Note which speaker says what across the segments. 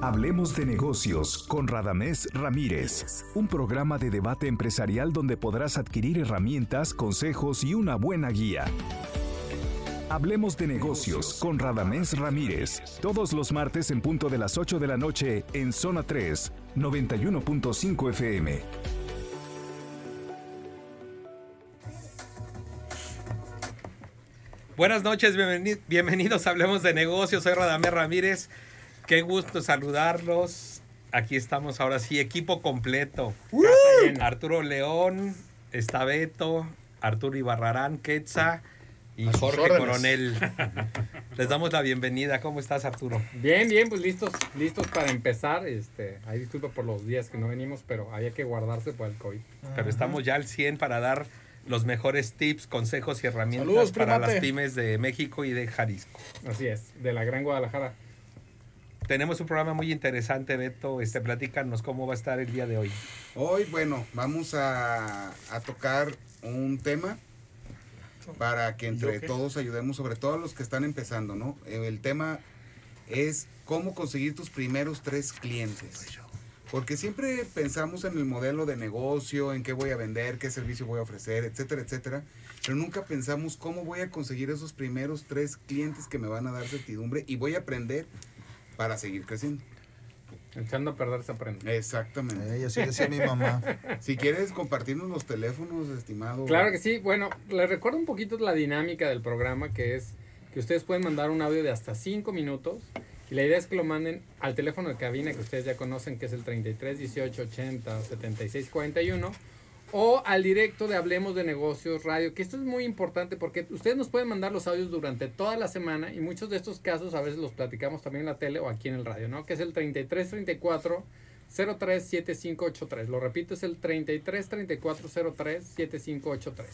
Speaker 1: Hablemos de negocios con Radamés Ramírez, un programa de debate empresarial donde podrás adquirir herramientas, consejos y una buena guía. Hablemos de negocios con Radamés Ramírez, todos los martes en punto de las 8 de la noche en Zona 3, 91.5 FM.
Speaker 2: Buenas noches, bienvenidos a Hablemos de Negocios. Soy Radamés Ramírez. Qué gusto saludarlos. Aquí estamos ahora sí, equipo completo. Arturo León, está Beto, Arturo Ibarrarán, Quetza y Jorge Coronel. Les damos la bienvenida. ¿Cómo estás, Arturo?
Speaker 3: Bien, bien, pues listos, listos para empezar. Este, ahí disculpa por los días que no venimos, pero había que guardarse por el COVID.
Speaker 2: Pero estamos ya al 100 para dar los mejores tips, consejos y herramientas para las pymes de México y de Jalisco.
Speaker 3: Así es, de la Gran Guadalajara.
Speaker 2: Tenemos un programa muy interesante, Beto. Este, platícanos cómo va a estar el día de hoy.
Speaker 4: Hoy, bueno, vamos a, tocar un tema para que entre todos ayudemos, sobre todo a los que están empezando, ¿no? El tema es cómo conseguir tus primeros tres clientes. Porque siempre pensamos en el modelo de negocio, en qué voy a vender, qué servicio voy a ofrecer, etcétera, etcétera. Pero nunca pensamos cómo voy a conseguir esos primeros tres clientes que me van a dar certidumbre y voy a aprender para seguir creciendo.
Speaker 3: Echando a perder se aprende.
Speaker 4: Exactamente.
Speaker 5: Ella sí decía mi mamá.
Speaker 4: Si quieres compartirnos los teléfonos, estimado.
Speaker 3: Claro que sí. Bueno, les recuerdo un poquito la dinámica del programa, que es que ustedes pueden mandar un audio de hasta cinco minutos y la idea es que lo manden al teléfono de cabina que ustedes ya conocen, que es el 33 18 80 76 41, o al directo de Hablemos de Negocios Radio, que esto es muy importante porque ustedes nos pueden mandar los audios durante toda la semana y muchos de estos casos a veces los platicamos también en la tele o aquí en el radio, ¿no? Que es el 33 34 03 7583. Lo repito, es el 33 34 03 7583.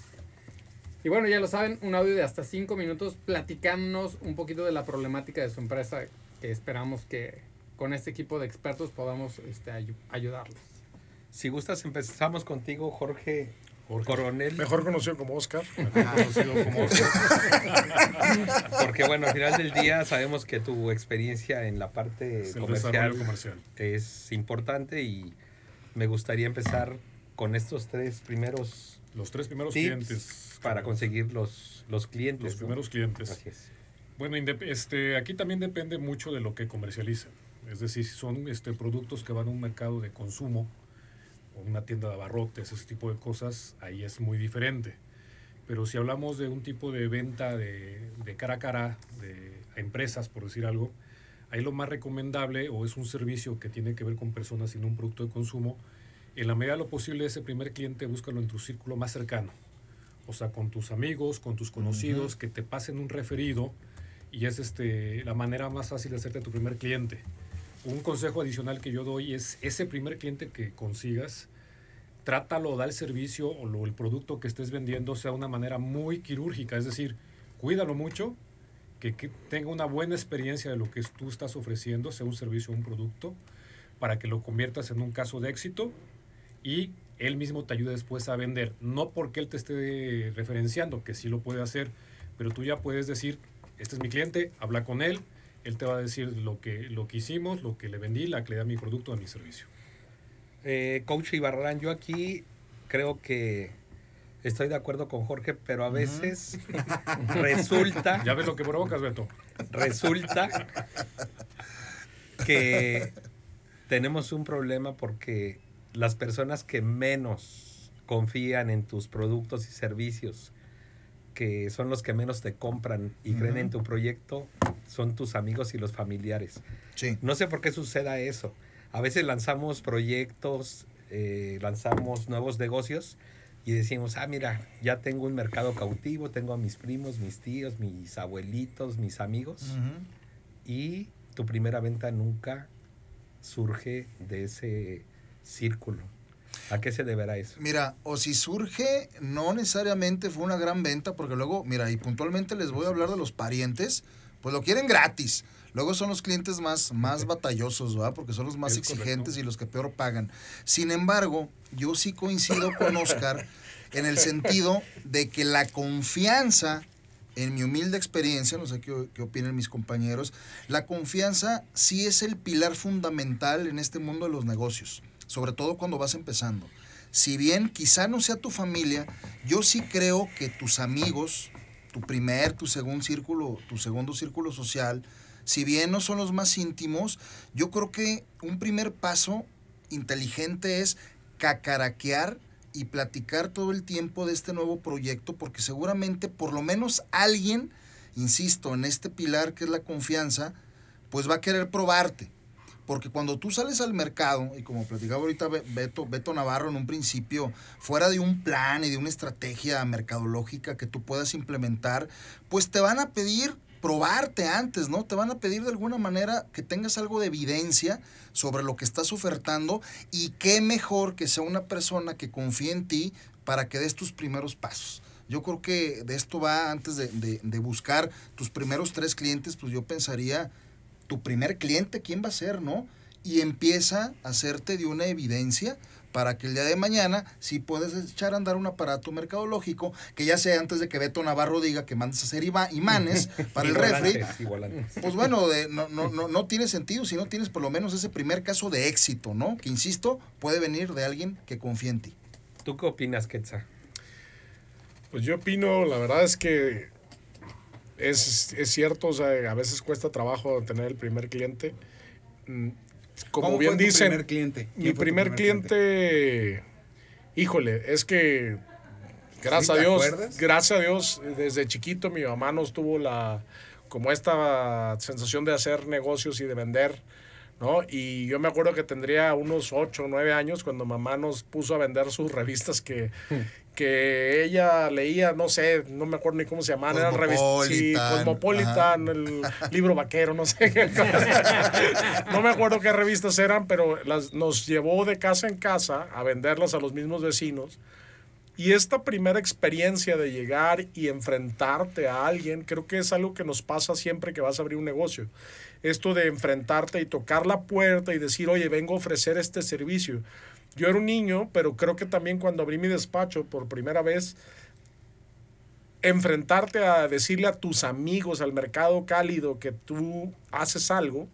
Speaker 3: Y bueno, ya lo saben, un audio de hasta 5 minutos platicándonos un poquito de la problemática de su empresa esperamos que con este equipo de expertos podamos este, ayudarles.
Speaker 2: Si gustas, empezamos contigo, Jorge, Coronel.
Speaker 6: Mejor conocido como Oscar.
Speaker 2: Porque bueno, al final del día sabemos que tu experiencia en la parte comercial,
Speaker 6: comercial,
Speaker 2: es importante y me gustaría empezar con estos tres primeros
Speaker 6: los tres primeros clientes
Speaker 2: para conseguir los, los clientes.
Speaker 6: Los primeros clientes. Así es. Bueno, este, aquí también depende mucho de lo que comercializan. Es decir, si son este, productos que van a un mercado de consumo una tienda de abarrotes, ese tipo de cosas, ahí es muy diferente. Pero si hablamos de un tipo de venta de, de cara a cara, de empresas, por decir algo, ahí lo más recomendable o es un servicio que tiene que ver con personas y no un producto de consumo, en la medida de lo posible ese primer cliente búscalo en tu círculo más cercano. O sea, con tus amigos, con tus conocidos, que te pasen un referido y es este, la manera más fácil de hacerte tu primer cliente. Un consejo adicional que yo doy es ese primer cliente que consigas, trátalo, da el servicio o lo, el producto que estés vendiendo sea de una manera muy quirúrgica, es decir, cuídalo mucho, que, tenga una buena experiencia de lo que tú estás ofreciendo, sea un servicio o un producto, para que lo conviertas en un caso de éxito y él mismo te ayude después a vender. No porque él te esté referenciando, que sí lo puede hacer, pero tú ya puedes decir, este es mi cliente, habla con él, él te va a decir lo que, lo que hicimos, lo que le vendí, la calidad de mi producto, a mi servicio.
Speaker 2: Eh, Coach Ibarrán, yo aquí creo que estoy de acuerdo con Jorge, pero a veces resulta...
Speaker 6: Ya ves lo que provocas, Beto.
Speaker 2: Resulta que tenemos un problema porque las personas que menos confían en tus productos y servicios que son los que menos te compran y creen en tu proyecto son tus amigos y los familiares. Sí. No sé por qué suceda eso. A veces lanzamos proyectos, eh, lanzamos nuevos negocios y decimos, ah, mira, ya tengo un mercado cautivo, tengo a mis primos, mis tíos, mis abuelitos, mis amigos. Y tu primera venta nunca surge de ese círculo. ¿A qué se deberá eso?
Speaker 5: Mira, o si surge, no necesariamente fue una gran venta, porque luego, mira, y puntualmente les voy a hablar de los parientes, pues lo quieren gratis. Luego son los clientes más, más batallosos, ¿va? Porque son los más exigentes y los que peor pagan. Sin embargo, yo sí coincido con Oscar en el sentido de que la confianza en mi humilde experiencia, no sé qué, qué opinan mis compañeros, la confianza sí es el pilar fundamental en este mundo de los negocios, sobre todo cuando vas empezando. Si bien quizá no sea tu familia, yo sí creo que tus amigos, tu primer, tu segundo círculo, tu segundo círculo social, si bien no son los más íntimos, yo creo que un primer paso inteligente es cacaraquear y platicar todo el tiempo de este nuevo proyecto, porque seguramente por lo menos alguien, insisto, en este pilar que es la confianza, pues va a querer probarte. Porque cuando tú sales al mercado, y como platicaba ahorita Beto, Beto Navarro en un principio, fuera de un plan y de una estrategia mercadológica que tú puedas implementar, pues te van a pedir probarte antes, ¿no? Te van a pedir de alguna manera que tengas algo de evidencia sobre lo que estás ofertando y qué mejor que sea una persona que confíe en ti para que des tus primeros pasos. Yo creo que de esto va antes de, de buscar tus primeros tres clientes, pues yo pensaría, tu primer cliente, ¿quién va a ser, no? Y empieza a hacerte de una evidencia para que el día de mañana sí puedes echar a andar un aparato mercadológico que ya sea antes de que Beto Navarro diga que mandes a hacer imanes para el refri. Pues bueno, de, no, no, no, no tiene sentido si no tienes por lo menos ese primer caso de éxito, ¿no? Que insisto, puede venir de alguien que confíe en ti.
Speaker 2: ¿Tú qué opinas, Quetzal?
Speaker 7: Pues yo opino, la verdad es que es, es cierto, o sea, a veces cuesta trabajo tener el primer cliente. Mm, como bien dicen,
Speaker 4: primer cliente?
Speaker 7: mi primer, cliente, híjole, es que gracias a Dios, gracias a Dios, desde chiquito mi mamá nos tuvo la como esta sensación de hacer negocios y de vender, ¿no? Y yo me acuerdo que tendría unos 8 o 9 años cuando mamá nos puso a vender sus revistas que, que ella leía, no sé, no me acuerdo ni cómo se llamaban, eran revistas, sí, Cosmopolitan, el libro vaquero, no sé qué. no me acuerdo qué revistas eran, pero las, nos llevó de casa en casa a venderlas a los mismos vecinos. Y esta primera experiencia de llegar y enfrentarte a alguien, creo que es algo que nos pasa siempre que vas a abrir un negocio. Esto de enfrentarte y tocar la puerta y decir, oye, vengo a ofrecer este servicio yo era un niño, pero creo que también cuando abrí mi despacho por primera vez, enfrentarte a decirle a tus amigos, al mercado cálido, que tú haces algo,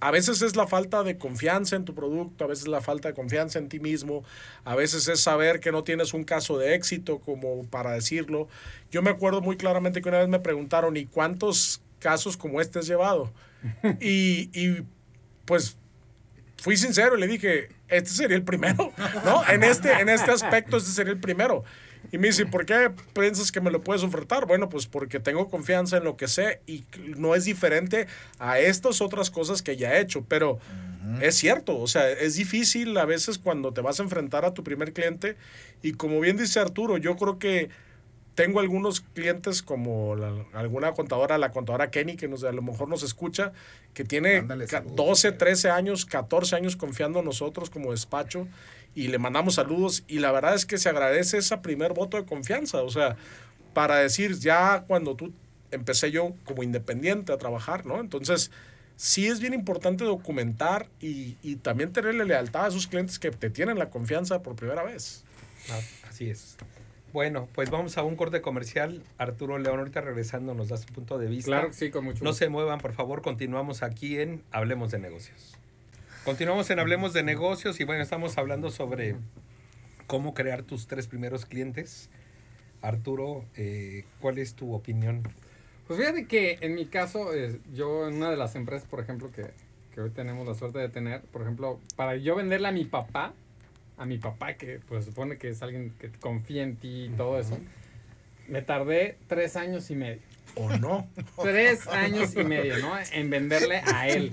Speaker 7: a veces es la falta de confianza en tu producto, a veces la falta de confianza en ti mismo, a veces es saber que no tienes un caso de éxito como para decirlo. Yo me acuerdo muy claramente que una vez me preguntaron, ¿y cuántos casos como este has llevado? y, y pues fui sincero y le dije, este sería el primero, ¿no? En este, en este aspecto, este sería el primero. Y me dice, ¿por qué piensas que me lo puedes ofertar? Bueno, pues porque tengo confianza en lo que sé y no es diferente a estas otras cosas que ya he hecho, pero es cierto, o sea, es difícil a veces cuando te vas a enfrentar a tu primer cliente y como bien dice Arturo, yo creo que tengo algunos clientes como alguna contadora, la contadora Kenny, que nos, a lo mejor nos escucha, que tiene 12, 13 años, 14 años confiando en nosotros como despacho y le mandamos saludos y la verdad es que se agradece ese primer voto de confianza, o sea, para decir ya cuando tú empecé yo como independiente a trabajar, ¿no? Entonces, sí es bien importante documentar y, y también tenerle lealtad a esos clientes que te tienen la confianza por primera vez.
Speaker 2: Así es. Bueno, pues vamos a un corte comercial. Arturo León, ahorita regresando nos da su punto de vista.
Speaker 3: Claro, sí, con mucho
Speaker 2: No se muevan, por favor. Continuamos aquí en Hablemos de Negocios. Continuamos en Hablemos de Negocios y bueno, estamos hablando sobre cómo crear tus tres primeros clientes. Arturo, eh, ¿cuál es tu opinión?
Speaker 3: Pues fíjate que en mi caso, eh, yo en una de las empresas, por ejemplo, que, que hoy tenemos la suerte de tener, por ejemplo, para yo venderle a mi papá, a mi papá, que pues supone que es alguien que confía en ti y todo eso, me tardé tres años y medio.
Speaker 7: ¿O no?
Speaker 3: Tres años y medio, ¿no? En venderle a él.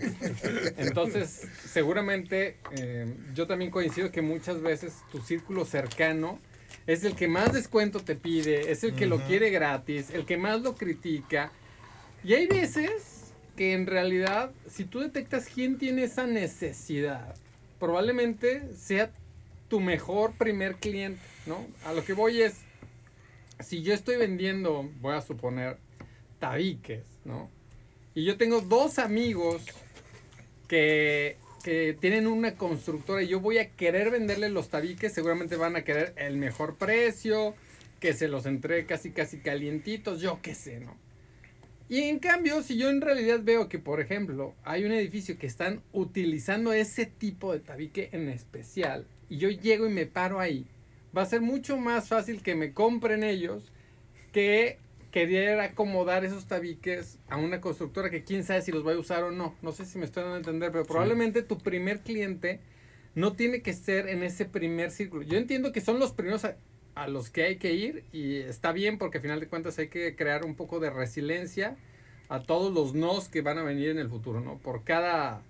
Speaker 3: Entonces, seguramente eh, yo también coincido que muchas veces tu círculo cercano es el que más descuento te pide, es el que lo quiere gratis, el que más lo critica. Y hay veces que en realidad, si tú detectas quién tiene esa necesidad, probablemente sea tu mejor primer cliente, ¿no? A lo que voy es, si yo estoy vendiendo, voy a suponer, tabiques, ¿no? Y yo tengo dos amigos que, que tienen una constructora y yo voy a querer venderle los tabiques, seguramente van a querer el mejor precio, que se los entregue casi casi calientitos, yo qué sé, ¿no? Y en cambio, si yo en realidad veo que, por ejemplo, hay un edificio que están utilizando ese tipo de tabique en especial, y yo llego y me paro ahí, va a ser mucho más fácil que me compren ellos que querer acomodar esos tabiques a una constructora que quién sabe si los va a usar o no. No sé si me estoy dando a entender, pero probablemente tu primer cliente no tiene que ser en ese primer círculo. Yo entiendo que son los primeros a, a los que hay que ir y está bien porque al final de cuentas hay que crear un poco de resiliencia a todos los nos que van a venir en el futuro, ¿no? Por cada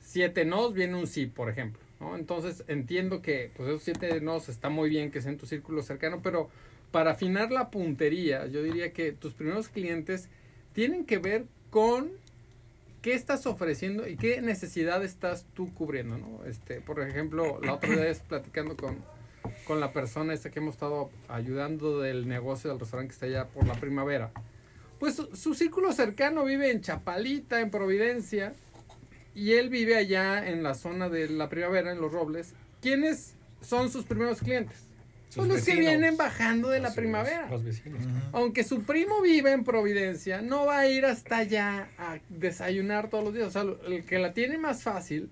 Speaker 3: siete nos viene un sí, por ejemplo, ¿no? Entonces entiendo que pues esos siete nos está muy bien que sea en tu círculo cercano, pero para afinar la puntería, yo diría que tus primeros clientes tienen que ver con qué estás ofreciendo y qué necesidad estás tú cubriendo, ¿no? Este, por ejemplo, la otra vez platicando con, con la persona esta que hemos estado ayudando del negocio del restaurante que está allá por la primavera. Pues su, su círculo cercano vive en Chapalita, en Providencia, y él vive allá en la zona de la primavera, en Los Robles. ¿Quiénes son sus primeros clientes? Son los que vienen bajando de la primavera.
Speaker 2: Los vecinos.
Speaker 3: Aunque su primo vive en Providencia, no va a ir hasta allá a desayunar todos los días. O sea, lo- el que la tiene más fácil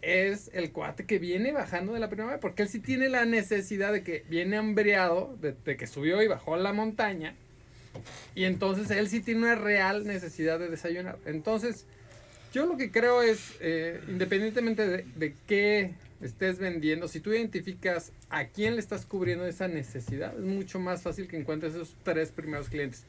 Speaker 3: es el cuate que viene bajando de la primavera, porque él sí tiene la necesidad de que viene hambriado, de, de que subió y bajó la montaña, y entonces él sí tiene una real necesidad de desayunar. Entonces, yo lo que creo es, eh, independientemente de, de qué estés vendiendo, si tú identificas a quién le estás cubriendo esa necesidad, es mucho más fácil que encuentres esos tres primeros clientes.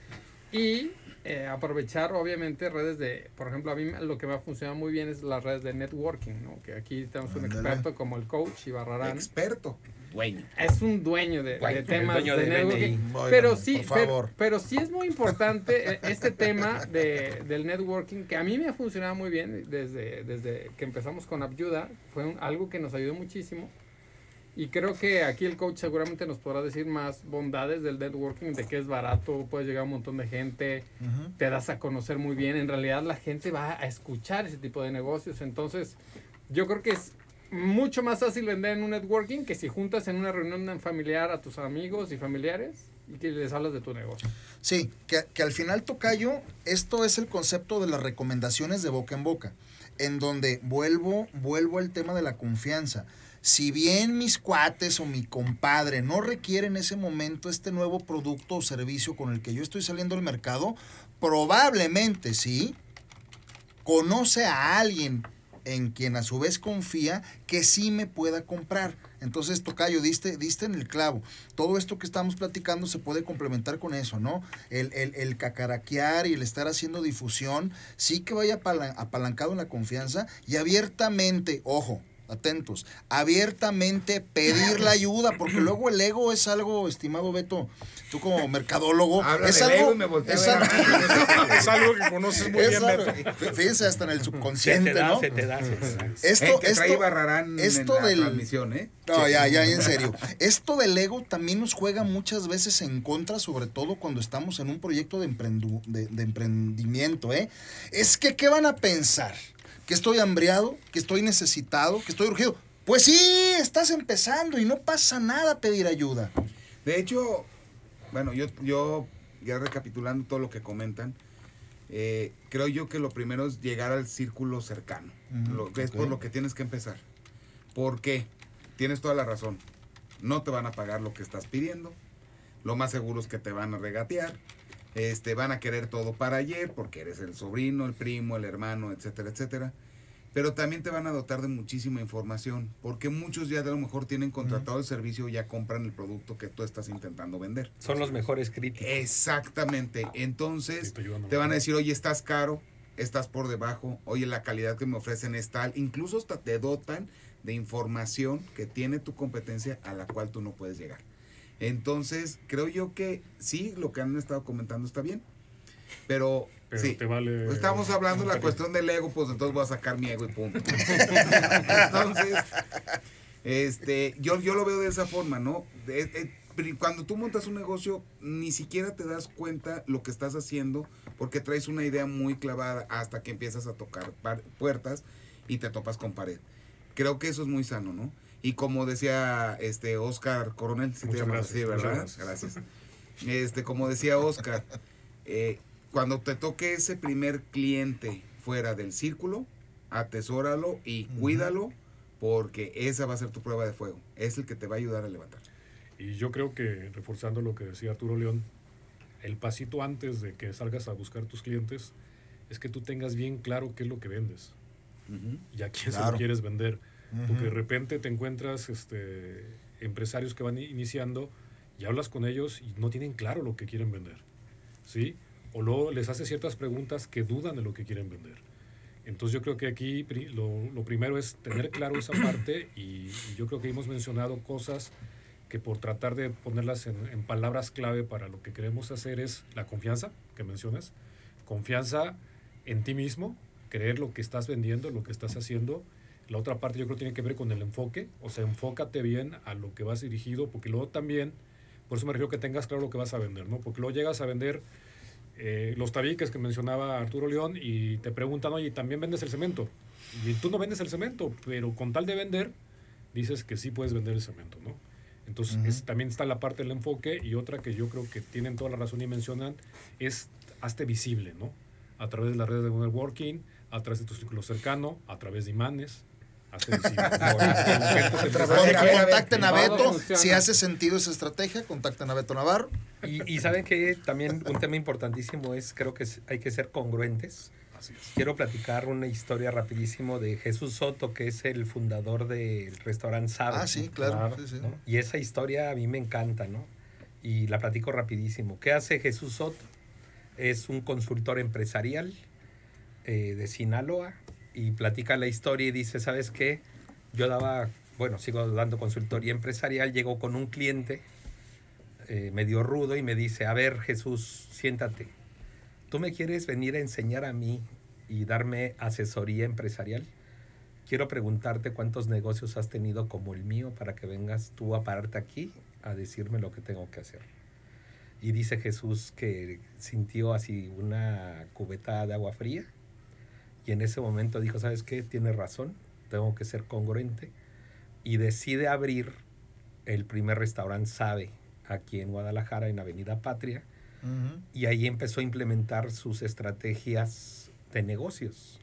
Speaker 3: Y eh, aprovechar, obviamente, redes de, por ejemplo, a mí lo que me ha funcionado muy bien es las redes de networking, ¿no? Que aquí tenemos un experto como el coach Ibarrarán.
Speaker 4: Experto. Dueño.
Speaker 3: Es un dueño de, de
Speaker 2: Dueño, el
Speaker 3: temas
Speaker 2: dueño
Speaker 3: de
Speaker 2: del
Speaker 3: networking. Pero sí,
Speaker 5: por favor.
Speaker 3: Pero, pero sí es muy importante eh, este tema de, del networking, que a mí me ha funcionado muy bien desde, desde que empezamos con Abyuda. Fue un- algo que nos ayudó muchísimo. Y creo que aquí el coach seguramente nos podrá decir más bondades del networking, de que es barato, puedes llegar a un montón de gente, te das a conocer muy bien. En realidad la gente va a escuchar ese tipo de negocios. Entonces, yo creo que es mucho más fácil vender en un networking que si juntas en una reunión familiar a tus amigos y familiares y que les hablas de tu negocio.
Speaker 5: Sí, que, que al final, Tocayo, esto es el concepto de las recomendaciones de boca en boca, en donde vuelvo, vuelvo al tema de la confianza. Si bien mis cuates o mi compadre no requieren en ese momento este nuevo producto o servicio con el que yo estoy saliendo al mercado, probablemente sí, conoce a alguien en quien a su vez confía que sí me pueda comprar. Entonces, Tocayo, diste, diste en el clavo. Todo esto que estamos platicando se puede complementar con eso, ¿no? El, el, el cacaraquear y el estar haciendo difusión, sí que vaya apala- apalancado en la confianza y abiertamente, ojo, atentos, abiertamente pedir la ayuda, porque luego el ego es algo, estimado Beto, tú como mercadólogo,
Speaker 4: Habla
Speaker 5: es algo,
Speaker 4: y me
Speaker 5: es
Speaker 4: a.
Speaker 7: Es algo que conoces muy
Speaker 5: es
Speaker 7: bien, Beto.
Speaker 5: fíjense hasta en el
Speaker 2: Se te
Speaker 5: subconsciente,
Speaker 2: da,
Speaker 5: ¿no?
Speaker 2: se te da. se te da.
Speaker 5: Esto,
Speaker 4: Eh,
Speaker 5: esto,
Speaker 4: Barrarán
Speaker 5: esto
Speaker 4: en la
Speaker 5: del-
Speaker 4: transmisión, ¿eh?
Speaker 5: no, ya, ya, en serio. Esto del ego también nos juega muchas veces en contra, sobre todo cuando estamos en un proyecto de, emprendu- de, de emprendimiento, ¿eh? Es que, ¿qué van a pensar? ¿Que estoy hambriado? ¿Que estoy necesitado? ¿Que estoy urgido? Pues sí, estás empezando y no pasa nada pedir ayuda.
Speaker 4: De hecho, bueno, yo, yo ya recapitulando todo lo que comentan, eh, creo yo que lo primero es llegar al círculo cercano. Lo que es por lo que tienes que empezar. ¿Por qué? Tienes toda la razón. No te van a pagar lo que estás pidiendo. Lo más seguro es que te van a regatear. Este, van a querer todo para ayer porque eres el sobrino, el primo, el hermano, etcétera, etcétera. Pero también te van a dotar de muchísima información, porque muchos ya de lo mejor tienen contratado el servicio y ya compran el producto que tú estás intentando vender.
Speaker 2: Son los mejores críticos.
Speaker 4: Exactamente. Entonces,
Speaker 6: Sí, te
Speaker 4: van a decir, oye, estás caro, estás por debajo, oye, la calidad que me ofrecen es tal. Incluso hasta te dotan de información que tiene tu competencia a la cual tú no puedes llegar. Entonces, creo yo que sí, lo que han estado comentando está bien. Pero,
Speaker 6: Pero
Speaker 4: sí,
Speaker 6: te vale.
Speaker 4: estamos hablando de la cuestión del ego, pues entonces voy a sacar mi ego y punto. entonces, este, yo, yo lo veo de esa forma, ¿no? Cuando tú montas un negocio, ni siquiera te das cuenta lo que estás haciendo porque traes una idea muy clavada hasta que empiezas a tocar puertas y te topas con pared. Creo que eso es muy sano, ¿no? Y como decía este Oscar Coronel, si te llamas
Speaker 6: gracias,
Speaker 4: así, ¿verdad?
Speaker 6: gracias.
Speaker 4: Este, como decía Oscar, eh, cuando te toque ese primer cliente fuera del círculo, atesóralo y cuídalo porque esa va a ser tu prueba de fuego. Es el que te va a ayudar a levantar.
Speaker 6: Y yo creo que, reforzando lo que decía Arturo León, el pasito antes de que salgas a buscar tus clientes es que tú tengas bien claro qué es lo que vendes y a quién se
Speaker 5: Claro.
Speaker 6: lo quieres vender. Porque de repente te encuentras este, empresarios que van iniciando y hablas con ellos y no tienen claro lo que quieren vender. ¿Sí? O luego les haces ciertas preguntas que dudan de lo que quieren vender. Entonces yo creo que aquí lo, lo primero es tener claro esa parte y, y yo creo que hemos mencionado cosas que por tratar de ponerlas en, en palabras clave para lo que queremos hacer es la confianza que mencionas, confianza en ti mismo, creer lo que estás vendiendo, lo que estás haciendo. La otra parte yo creo tiene que ver con el enfoque, o sea, enfócate bien a lo que vas dirigido, porque luego también, por eso me refiero que tengas claro lo que vas a vender, ¿no? Porque luego llegas a vender eh, los tabiques que mencionaba Arturo León y te preguntan, oye, ¿también vendes el cemento? Y tú no vendes el cemento, pero con tal de vender, dices que sí puedes vender el cemento, ¿no? Entonces, es- también está la parte del enfoque y otra que yo creo que tienen toda la razón y mencionan es hazte visible, ¿no? A través de las redes de networking, a través de tu círculo cercano, a través de imanes,
Speaker 5: contacten a Beto. Si hace sentido esa estrategia, contacten a Beto Navarro.
Speaker 2: Y, y saben que también un tema importantísimo es, creo que hay que ser congruentes. Quiero platicar una historia rapidísimo de Jesús Soto, que es el fundador del restaurante Sabe.
Speaker 5: Ah, sí, claro.
Speaker 6: Claro,
Speaker 5: sí, sí.
Speaker 2: ¿no? Y esa historia a mí me encanta, ¿no? Y la platico rapidísimo. ¿Qué hace Jesús Soto? Es un consultor empresarial eh, de Sinaloa y platica la historia y dice, ¿sabes qué? Yo daba, bueno, sigo dando consultoría empresarial, llegó con un cliente eh, medio rudo y me dice, a ver Jesús, siéntate. ¿Tú me quieres venir a enseñar a mí y darme asesoría empresarial? Quiero preguntarte cuántos negocios has tenido como el mío para que vengas tú a pararte aquí a decirme lo que tengo que hacer. Y dice Jesús que sintió así una cubeta de agua fría y en ese momento dijo, ¿sabes qué? Tiene razón, tengo que ser congruente y decide abrir el primer restaurante Sabe aquí en Guadalajara, en Avenida Patria, y ahí empezó a implementar sus estrategias de negocios.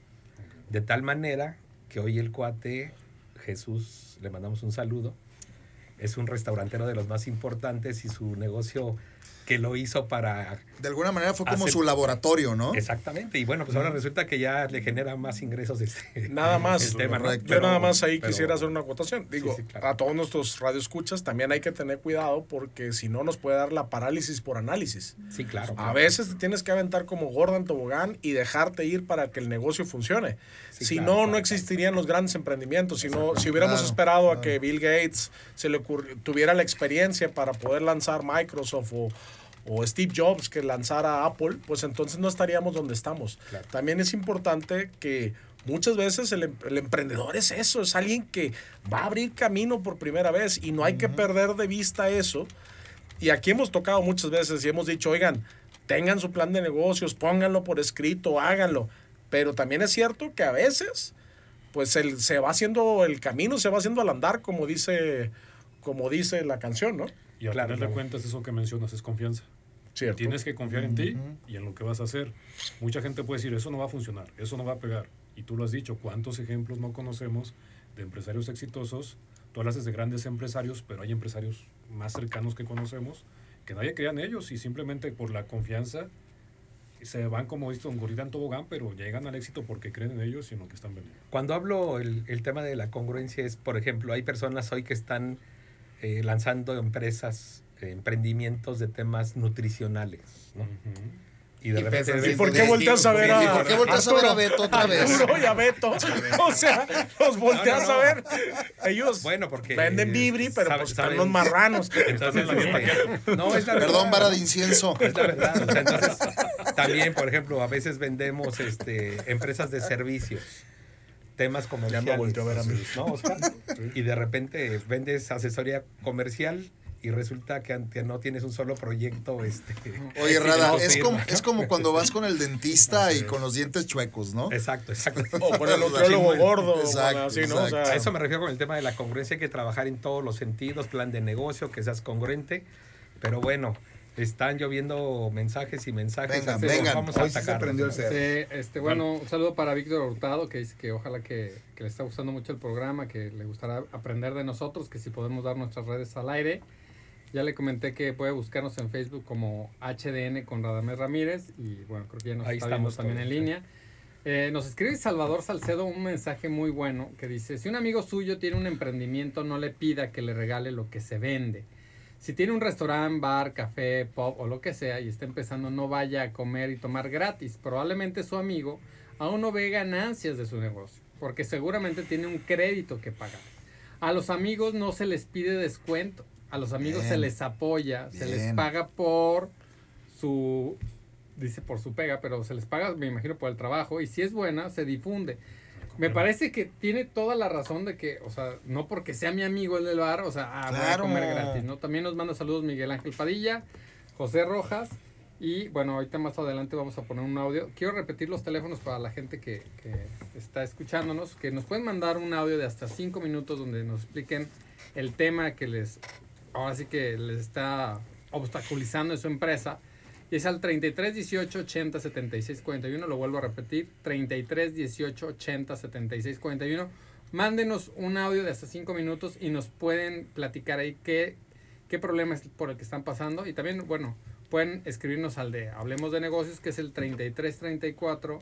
Speaker 2: De tal manera que hoy el cuate, Jesús, le mandamos un saludo, es un restaurantero de los más importantes y su negocio que lo hizo para...
Speaker 5: De alguna manera fue como su laboratorio, ¿no?
Speaker 2: Exactamente, y bueno, pues ahora resulta que ya le genera más ingresos este
Speaker 7: Nada más.
Speaker 2: el tema, ¿no?
Speaker 7: Yo
Speaker 2: Pero-
Speaker 7: nada más ahí
Speaker 2: pero-
Speaker 7: quisiera hacer una acotación. Digo,
Speaker 2: sí, claro.
Speaker 7: a todos nuestros radioescuchas también hay que tener cuidado porque si no nos puede dar la parálisis por análisis.
Speaker 2: Sí, claro.
Speaker 7: A veces te tienes que aventar como gorda en tobogán y dejarte ir para que el negocio funcione.
Speaker 2: Sí,
Speaker 7: si
Speaker 2: claro,
Speaker 7: no,
Speaker 2: claro,
Speaker 7: no existirían los grandes emprendimientos. Si, no, si hubiéramos
Speaker 5: Claro,
Speaker 7: esperado a que Bill Gates se le ocurri- tuviera la experiencia para poder lanzar Microsoft o, o Steve Jobs que lanzara Apple, pues entonces no estaríamos donde estamos. También es importante que muchas veces el, em- el emprendedor es eso, es alguien que va a abrir camino por primera vez y no hay que perder de vista eso. Y aquí hemos tocado muchas veces y hemos dicho, oigan, tengan su plan de negocios, pónganlo por escrito, háganlo. Pero también es cierto que a veces, pues el, se va haciendo el camino, se va haciendo al andar, como dice, como dice la canción, ¿no?
Speaker 6: Y al
Speaker 2: Claro,
Speaker 6: final de cuentas eso que mencionas es confianza.
Speaker 7: Cierto.
Speaker 6: Tienes que confiar en ti y en lo que vas a hacer. Mucha gente puede decir, eso no va a funcionar, eso no va a pegar. Y tú lo has dicho, ¿cuántos ejemplos no conocemos de empresarios exitosos? Tú hablas de grandes empresarios, pero hay empresarios más cercanos que conocemos que nadie crea en ellos y simplemente por la confianza se van como visto un gorila en tobogán, pero llegan al éxito porque creen en ellos y en lo que están vendiendo.
Speaker 2: Cuando hablo el, el tema de la congruencia es, por ejemplo, hay personas hoy que están eh, lanzando empresas, eh, emprendimientos de temas nutricionales, ¿no? Y de
Speaker 4: Y
Speaker 2: repente
Speaker 7: ¿Y por qué volteas a ver a,
Speaker 5: ¿Y por qué volteas a ver a
Speaker 7: Arturo?
Speaker 5: Beto otra vez?
Speaker 7: Arturo y a Beto. O sea, los volteas
Speaker 2: No, no, no.
Speaker 7: a ver. Ellos
Speaker 2: Bueno, porque
Speaker 7: venden Vibri, pero
Speaker 2: sabe-
Speaker 7: pues están
Speaker 2: saben-
Speaker 7: los marranos.
Speaker 2: Entonces, este, no, es la
Speaker 5: Perdón,
Speaker 2: verdad.
Speaker 5: vara de incienso.
Speaker 2: Es la verdad. o sea, entonces, también, por ejemplo, a veces vendemos este, empresas de servicios, temas comerciales.
Speaker 7: Ya me volteó a ver a mí.
Speaker 2: ¿no, Oscar? Y de repente vendes asesoría comercial y resulta que no tienes un solo proyecto. Este,
Speaker 5: Oye,
Speaker 2: que
Speaker 5: Rada,
Speaker 2: no
Speaker 5: es como, es como cuando vas con el dentista y con los dientes chuecos, ¿no?
Speaker 2: Exacto, exacto.
Speaker 7: O con el nutriólogo gordo.
Speaker 5: Exacto,
Speaker 7: así, ¿no? O sea,
Speaker 2: A eso me refiero con el tema de la congruencia, hay que trabajar en todos los sentidos, plan de negocio, que seas congruente. Pero bueno, Están lloviendo mensajes y mensajes.
Speaker 5: Vengan, vengan.
Speaker 2: Vamos a
Speaker 4: Hoy se
Speaker 2: atacar.
Speaker 4: prendió el cerro.
Speaker 3: Sí, este, bueno, un saludo para Víctor Hurtado, que dice que ojalá que, que le está gustando mucho el programa, que le gustará aprender de nosotros, que si podemos dar nuestras redes al aire. Ya le comenté que puede buscarnos en Facebook como HDN con Radamés Ramírez y bueno, creo que ya nos
Speaker 2: Ahí
Speaker 3: está viendo también en
Speaker 2: sí.
Speaker 3: línea. Eh, nos escribe Salvador Salcedo un mensaje muy bueno que dice, si un amigo suyo tiene un emprendimiento, no le pida que le regale lo que se vende. Si tiene un restaurante, bar, café, pub o lo que sea y está empezando, no vaya a comer y tomar gratis. Probablemente su amigo aún no ve ganancias de su negocio, porque seguramente tiene un crédito que pagar. A los amigos no se les pide descuento, a los amigos se les apoya, se les paga por su, dice por su pega, pero se les paga, me imagino, por el trabajo, y si es buena, se difunde. Me parece que tiene toda la razón de que, o sea, no porque sea mi amigo el del bar, o sea, ah, voy a comer gratis, ¿no? También nos manda saludos Miguel Ángel Padilla, José Rojas, y bueno, ahorita más adelante vamos a poner un audio. Quiero repetir los teléfonos para la gente que, que está escuchándonos, que nos pueden mandar un audio de hasta cinco minutos donde nos expliquen el tema que les, ahora sí que les está obstaculizando en su empresa. Y es al 33 18 80 76 41. Lo vuelvo a repetir: 33 18 80 76 41. Mándenos un audio de hasta 5 minutos y nos pueden platicar ahí qué, qué problema es por el que están pasando. Y también, bueno, pueden escribirnos al de Hablemos de Negocios, que es el 33 34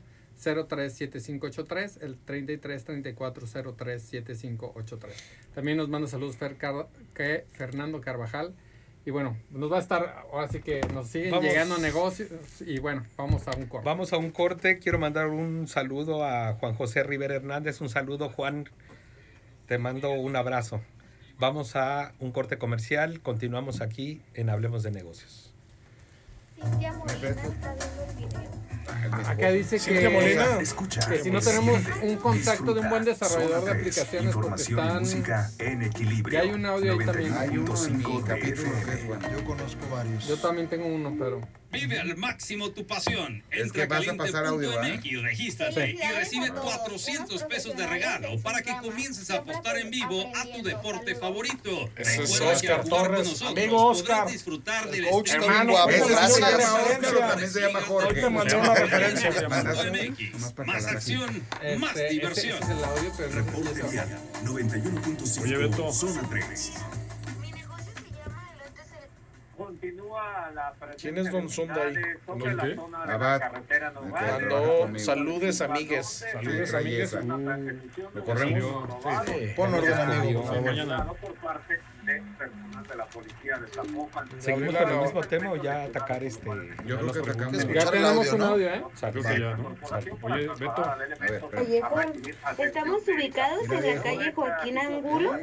Speaker 3: 03 7583. El 33 34 03 7583. También nos manda saludos Fer Car- que Fernando Carvajal. Y bueno, nos va a estar, ahora sí que nos siguen
Speaker 2: Vamos.
Speaker 3: llegando negocios. Y bueno, vamos a un corte.
Speaker 2: Vamos a un corte. Quiero mandar un saludo a Juan José Rivera Hernández. Un saludo, Juan. Te mando un abrazo. Vamos a un corte comercial. Continuamos aquí en Hablemos de Negocios.
Speaker 8: Cintia Molina está viendo el video.
Speaker 3: Acá dice que,
Speaker 7: Molina.
Speaker 1: Escucha.
Speaker 3: que si no tenemos un contacto de un buen desarrollador de
Speaker 1: Zona 3,
Speaker 3: aplicaciones porque están...
Speaker 1: música en equilibrio.
Speaker 3: Ya hay un audio ahí también.
Speaker 4: Hay uno en mi
Speaker 1: 91.5
Speaker 4: capítulo que es
Speaker 1: FM.
Speaker 4: bueno.
Speaker 5: Yo conozco varios.
Speaker 3: Yo también tengo uno, pero...
Speaker 9: Vive al máximo tu pasión.
Speaker 4: Es
Speaker 9: Entra
Speaker 4: que vas a pasar audio,
Speaker 9: caliente.mx, regístrate y recibe 400 pesos de regalo para que comiences a apostar en vivo a tu deporte favorito.
Speaker 7: Ese es
Speaker 9: que
Speaker 7: Oscar Torres.
Speaker 9: nosotros
Speaker 7: Amigo Oscar.
Speaker 9: disfrutar del
Speaker 5: coach guapo, gracias.
Speaker 4: se llama
Speaker 7: Referencia.
Speaker 4: Oscar o también se llama
Speaker 7: Hoy
Speaker 4: Jorge.
Speaker 7: te mandé una referencia.
Speaker 4: Nomás
Speaker 9: MX.
Speaker 4: para
Speaker 9: Más acción,
Speaker 3: Este,
Speaker 9: más
Speaker 3: ese-
Speaker 9: diversión.
Speaker 3: ese es el audio, pero no sé si
Speaker 1: Reporte
Speaker 3: es-
Speaker 1: vial 91.5
Speaker 6: Oye, Beto.
Speaker 1: Zona 3.
Speaker 7: ¿Quién es Don Sonda ahí?
Speaker 10: sobre
Speaker 6: ¿Don
Speaker 10: la
Speaker 6: qué?
Speaker 10: zona de
Speaker 4: Abad. Mandó
Speaker 7: saludes, amigues.
Speaker 6: Saludos,
Speaker 4: Sí,
Speaker 6: amigues. Uh,
Speaker 4: ¿Lo corremos?
Speaker 6: Sí.
Speaker 5: Pon orden, amigo, por
Speaker 6: Sí,
Speaker 5: favor.
Speaker 10: Parte de personal de la policía de Zapopan.
Speaker 2: ¿Seguimos con el mismo tema o ya atacar este?
Speaker 4: Yo creo que atacamos.
Speaker 3: Ya tenemos
Speaker 5: audio,
Speaker 3: un audio, ¿eh?
Speaker 6: Creo que ya, ¿no? Oye, Beto.
Speaker 8: Oye, Juan, estamos ubicados en la calle Joaquín Angulo,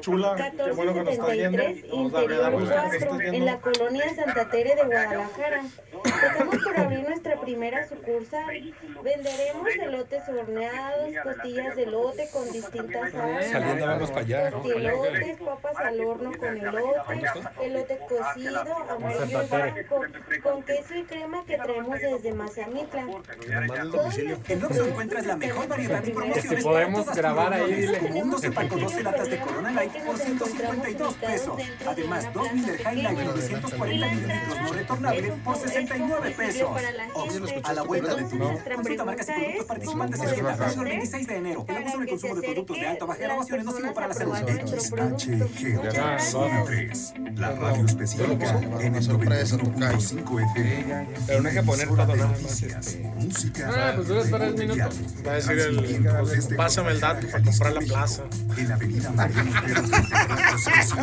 Speaker 7: Chula, qué bueno que nos estás viendo.
Speaker 8: 1473,
Speaker 7: Nos da- me da
Speaker 8: interior
Speaker 7: gusto que nos
Speaker 8: 4,
Speaker 7: estés
Speaker 8: en la colonia Santa Tere de Guadalajara. Estamos por abrir nuestra primera sucursal. Venderemos elotes horneados, costillas de elote con distintas salsas.
Speaker 2: Saliendo vamos para allá.
Speaker 8: Elotes, papas al horno con elote, elote cocido, amarillo y blanco, con queso y crema que traemos desde Mazamitla.
Speaker 11: En Oxxo encuentras la mejor variedad de promociones
Speaker 3: Si podemos grabar ahí, dile.
Speaker 11: Uno se con 12 latas de Corona Light por 152 pesos. Además, dos Miller High Light de 240 mililitros no retornable por 69 pesos. Oxxo, a la vuelta de tu vida. Consulta marcas y productos participantes en tienda. El 26 de enero. El abuso en el consumo de productos de alta o baja graduación es nocivo para la salud.
Speaker 1: Zona 3. La radio especialista en el
Speaker 5: sorpresa, tocayo.
Speaker 1: 91.5 FM.
Speaker 2: Pero no hay que poner más.
Speaker 1: noticias,
Speaker 2: Este.
Speaker 1: música,
Speaker 3: Ah, pues dura
Speaker 1: deporte
Speaker 3: minutos.
Speaker 1: vial.
Speaker 7: Va a decir el- pásame el dato para comprar la plaza.
Speaker 1: En la avenida Mariano 405.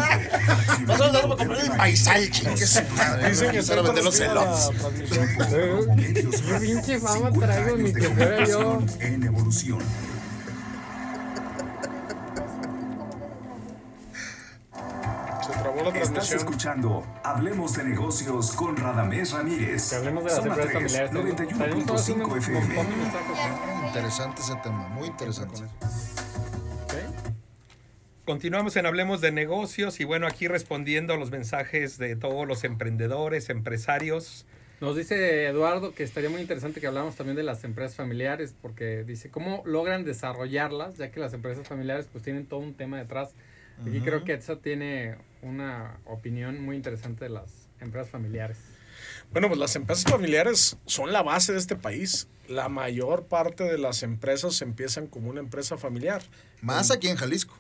Speaker 5: Vas a dar para comprar el paisal, madre.
Speaker 7: Dicen que
Speaker 5: Empezar a vender los elotes.
Speaker 3: Qué pinche fama traigo, ni que fuera yo.
Speaker 1: En evolución.
Speaker 7: Trabó la
Speaker 1: Estás
Speaker 7: transmisión.
Speaker 1: escuchando Hablemos de Negocios con Radamés Ramírez.
Speaker 3: Que hablemos de las
Speaker 1: Zona
Speaker 3: empresas
Speaker 1: 3,
Speaker 3: familiares. Tenemos todos un
Speaker 1: 91.5
Speaker 3: montón
Speaker 1: FM.
Speaker 5: Interesante ese tema, muy interesante.
Speaker 2: Continuamos en Hablemos de Negocios y bueno, aquí respondiendo a los mensajes de todos los emprendedores, empresarios.
Speaker 3: Nos dice Eduardo que estaría muy interesante que hablamos también de las empresas familiares, porque dice cómo logran desarrollarlas, ya que las empresas familiares pues tienen todo un tema detrás. Aquí creo que Etsa tiene una opinión muy interesante de las empresas familiares?
Speaker 7: Bueno, pues las empresas familiares son la base de este país. La mayor parte de las empresas empiezan como una empresa familiar.
Speaker 5: Más aquí en Jalisco.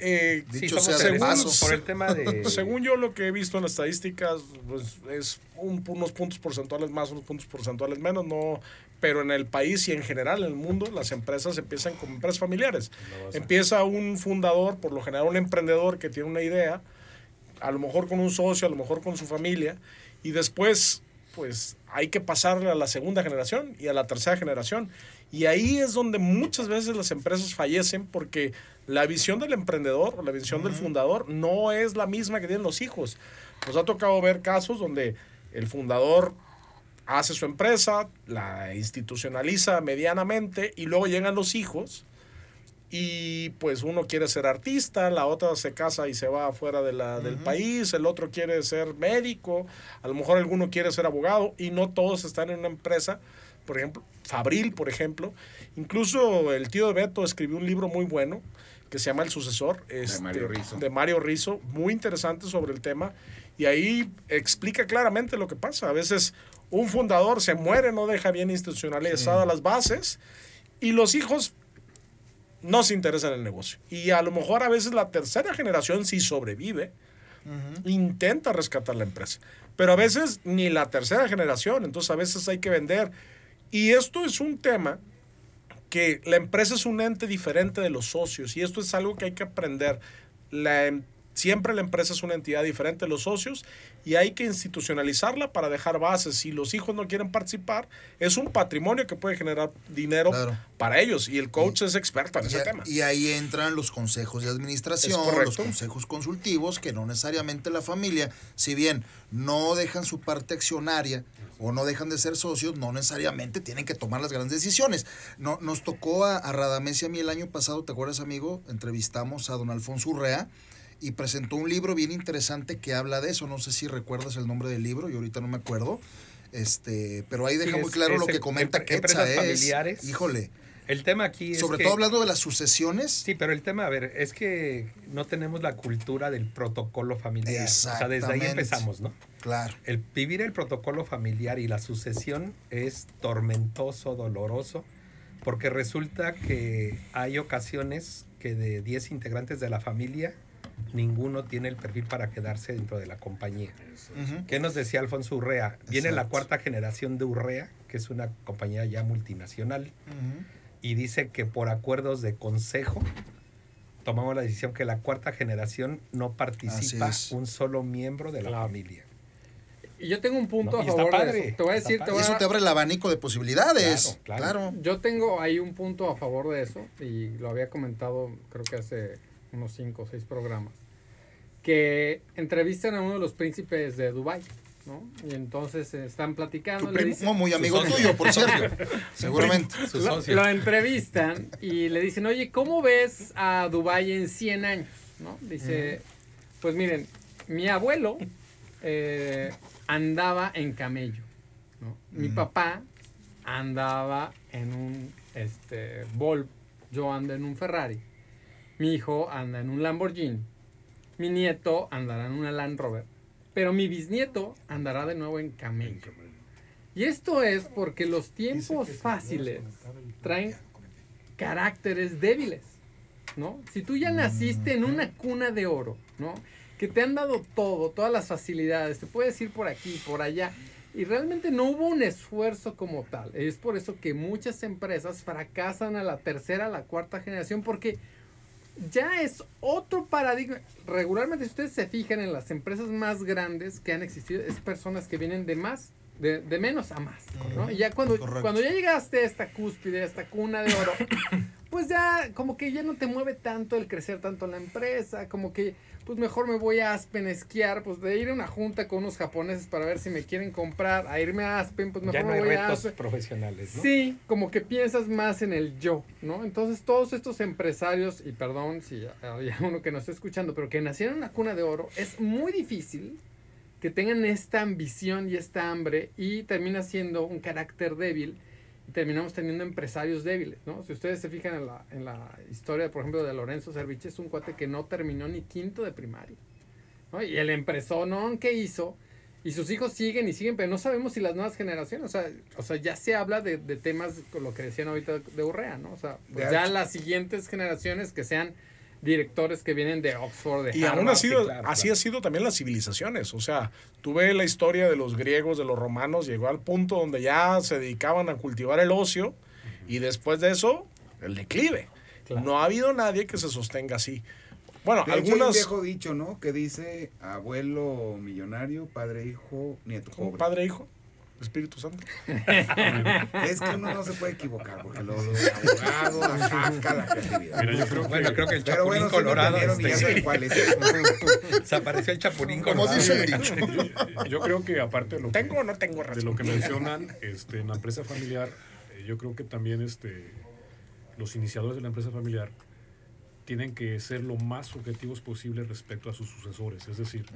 Speaker 7: Eh,
Speaker 5: Dicho
Speaker 2: somos
Speaker 5: sea
Speaker 2: según-
Speaker 5: paso.
Speaker 2: por el tema de...
Speaker 7: Según yo lo que he visto en estadísticas, pues es un- unos puntos porcentuales más, unos puntos porcentuales menos, no, pero en el país y en general en el mundo las empresas empiezan como empresas familiares. Empieza un fundador, por lo general un emprendedor que tiene una idea, a lo mejor con un socio, a lo mejor con su familia, y después pues hay que pasarle a la segunda generación y a la tercera generación. Y ahí es donde muchas veces las empresas fallecen porque la visión del emprendedor, la visión del fundador no es la misma que tienen los hijos. Nos ha tocado ver casos donde el fundador hace su empresa, la institucionaliza medianamente y luego llegan los hijos y pues uno quiere ser artista, la otra se casa y se va afuera de la, del país, el otro quiere ser médico, a lo mejor alguno quiere ser abogado y no todos están en una empresa. Por ejemplo, Fabril, por ejemplo. Incluso el tío de Beto escribió un libro muy bueno que se llama El Sucesor. este,
Speaker 4: Mario Rizzo.
Speaker 7: de Mario Rizzo, muy interesante sobre el tema. Y ahí explica claramente lo que pasa. A veces un fundador se muere, no deja bien institucionalizadas las bases y los hijos no se interesan en el negocio. Y a lo mejor a veces la tercera generación sí sobrevive, intenta rescatar la empresa. Pero a veces ni la tercera generación, entonces a veces hay que vender. Y esto es un tema que la empresa es un ente diferente de los socios y esto es algo que hay que aprender. La, em- siempre la empresa es una entidad diferente los socios y hay que institucionalizarla para dejar bases. Si los hijos no quieren participar, es un patrimonio que puede generar dinero
Speaker 5: Claro.
Speaker 7: para ellos y el coach es experto en ese
Speaker 5: a-
Speaker 7: tema.
Speaker 5: y ahí entran los consejos de administración, los consejos consultivos, que no necesariamente la familia, si bien no dejan su parte accionaria o no dejan de ser socios, no necesariamente tienen que tomar las grandes decisiones. No, nos tocó a, a Radamés y a mí el año pasado, ¿te acuerdas, amigo? Entrevistamos a don Alfonso Urrea y presentó un libro bien interesante que habla de eso. No sé si recuerdas el nombre del libro, yo ahorita no me acuerdo. Este, pero ahí deja
Speaker 2: Sí,
Speaker 5: muy claro
Speaker 2: es
Speaker 5: lo que
Speaker 2: em-
Speaker 5: comenta
Speaker 2: em-
Speaker 5: Quetzal.
Speaker 2: empresas
Speaker 5: es,
Speaker 2: familiares.
Speaker 5: Híjole.
Speaker 2: El tema aquí es
Speaker 5: Sobre
Speaker 2: que-
Speaker 5: todo hablando de las sucesiones.
Speaker 2: Sí, pero el tema, a ver, es que no tenemos la cultura del protocolo familiar. O sea, desde ahí empezamos, ¿no?
Speaker 5: Claro.
Speaker 2: El vivir el protocolo familiar y la sucesión es tormentoso, doloroso, porque resulta que hay ocasiones que de 10 integrantes de la familia, ninguno tiene el perfil para quedarse dentro de la compañía.
Speaker 5: Ujú.
Speaker 2: ¿Qué nos decía Alfonso Urrea? Viene la cuarta generación de Urrea, que es una compañía ya multinacional, y dice que por acuerdos de consejo tomamos la decisión que la cuarta generación no participa un solo miembro de la familia.
Speaker 3: Y yo tengo un punto
Speaker 2: No,
Speaker 3: a favor de
Speaker 2: padre,
Speaker 3: eso. Te voy a
Speaker 2: está
Speaker 3: decir, te
Speaker 2: padre.
Speaker 3: voy
Speaker 5: Y eso
Speaker 3: a-
Speaker 5: te abre el abanico de posibilidades.
Speaker 2: Claro,
Speaker 5: Claro.
Speaker 2: claro.
Speaker 3: Yo tengo ahí un punto a favor de eso, y lo había comentado creo que hace unos 5 o 6 programas, que entrevistan a uno de los príncipes de Dubái, ¿no? Y entonces están platicando.
Speaker 5: Tu
Speaker 3: le
Speaker 5: primo,
Speaker 3: dicen-
Speaker 5: muy amigo tuyo, por cierto. Seguramente.
Speaker 2: Su
Speaker 3: lo,
Speaker 2: socio.
Speaker 3: lo entrevistan y le dicen, oye, ¿cómo ves a Dubái en 100 años? ¿No? Dice, pues miren, mi abuelo eh, andaba en camello, ¿no? Mi papá andaba en un este, Volvo, yo ando en un Ferrari, mi hijo anda en un Lamborghini, mi nieto andará en una Land Rover, pero mi bisnieto andará de nuevo en camello. Y esto es porque los tiempos fáciles traen caracteres débiles, ¿no? Si tú ya naciste en una cuna de oro, ¿no? Que te han dado todo, todas las facilidades, te puedes ir por aquí, por allá, y realmente no hubo un esfuerzo como tal. Es por eso que muchas empresas fracasan a la tercera, a la cuarta generación, porque ya es otro paradigma. Regularmente, si ustedes se fijan en las empresas más grandes que han existido, es personas que vienen de más, de, de menos a más, ¿no? Y ya cuando,
Speaker 5: Correcto.
Speaker 3: cuando ya llegaste a esta cúspide, a esta cuna de oro, pues ya como que ya no te mueve tanto el crecer tanto en la empresa, como que pues mejor me voy a Aspen a esquiar, pues de ir a una junta con unos japoneses para ver si me quieren comprar, a irme a Aspen, pues mejor
Speaker 2: Ya no
Speaker 3: me
Speaker 2: hay
Speaker 3: voy a
Speaker 2: retos
Speaker 3: Aspen.
Speaker 2: profesionales, ¿no?
Speaker 3: Sí, como que piensas más en el yo, ¿no? Entonces todos estos empresarios, y perdón si hay uno que nos está escuchando, pero que nacieron en una cuna de oro, es muy difícil que tengan esta ambición y esta hambre y termina siendo un carácter débil y terminamos teniendo empresarios débiles, ¿no? Si ustedes se fijan en la, en la historia, por ejemplo, de Lorenzo Cerviche, es un cuate que no terminó ni quinto de primaria, ¿no? Y el empresonón que hizo Y sus hijos siguen y siguen, pero no sabemos si las nuevas generaciones, o sea, o sea ya se habla de, de temas con lo que decían ahorita de Urrea, ¿no? O sea, pues ya las siguientes generaciones que sean directores que vienen de Oxford, de
Speaker 7: Y aún
Speaker 3: Harvard.
Speaker 7: ha sido,
Speaker 2: sí, claro,
Speaker 7: así
Speaker 2: claro.
Speaker 7: ha sido también las civilizaciones. O sea, tú ves la historia de los griegos, de los romanos, llegó al punto donde ya se dedicaban a cultivar el ocio y después de eso, el declive.
Speaker 3: Claro.
Speaker 7: No ha habido nadie que se sostenga así. Bueno,
Speaker 4: De hecho, hay un
Speaker 7: algunas...
Speaker 4: viejo dicho, ¿no? Que dice abuelo millonario, padre, hijo, nieto pobre.
Speaker 7: Padre Hijo, Espíritu Santo.
Speaker 4: Es que uno no se puede equivocar porque lo, lo de abogado ataca la creatividad.
Speaker 6: Mira, yo creo que,
Speaker 2: Bueno, creo que el Chapulín
Speaker 4: bueno,
Speaker 2: Colorado.
Speaker 4: ya
Speaker 2: este,
Speaker 4: cuál es.
Speaker 2: se apareció el Chapulín
Speaker 5: Como
Speaker 2: Colorado.
Speaker 5: dice el dicho.
Speaker 6: yo, yo creo que aparte de lo que,
Speaker 7: ¿Tengo o no tengo
Speaker 6: de lo que mencionan este, en la empresa familiar, eh, yo creo que también este, los iniciadores de la empresa familiar tienen que ser lo más objetivos posible respecto a sus sucesores. Es decir,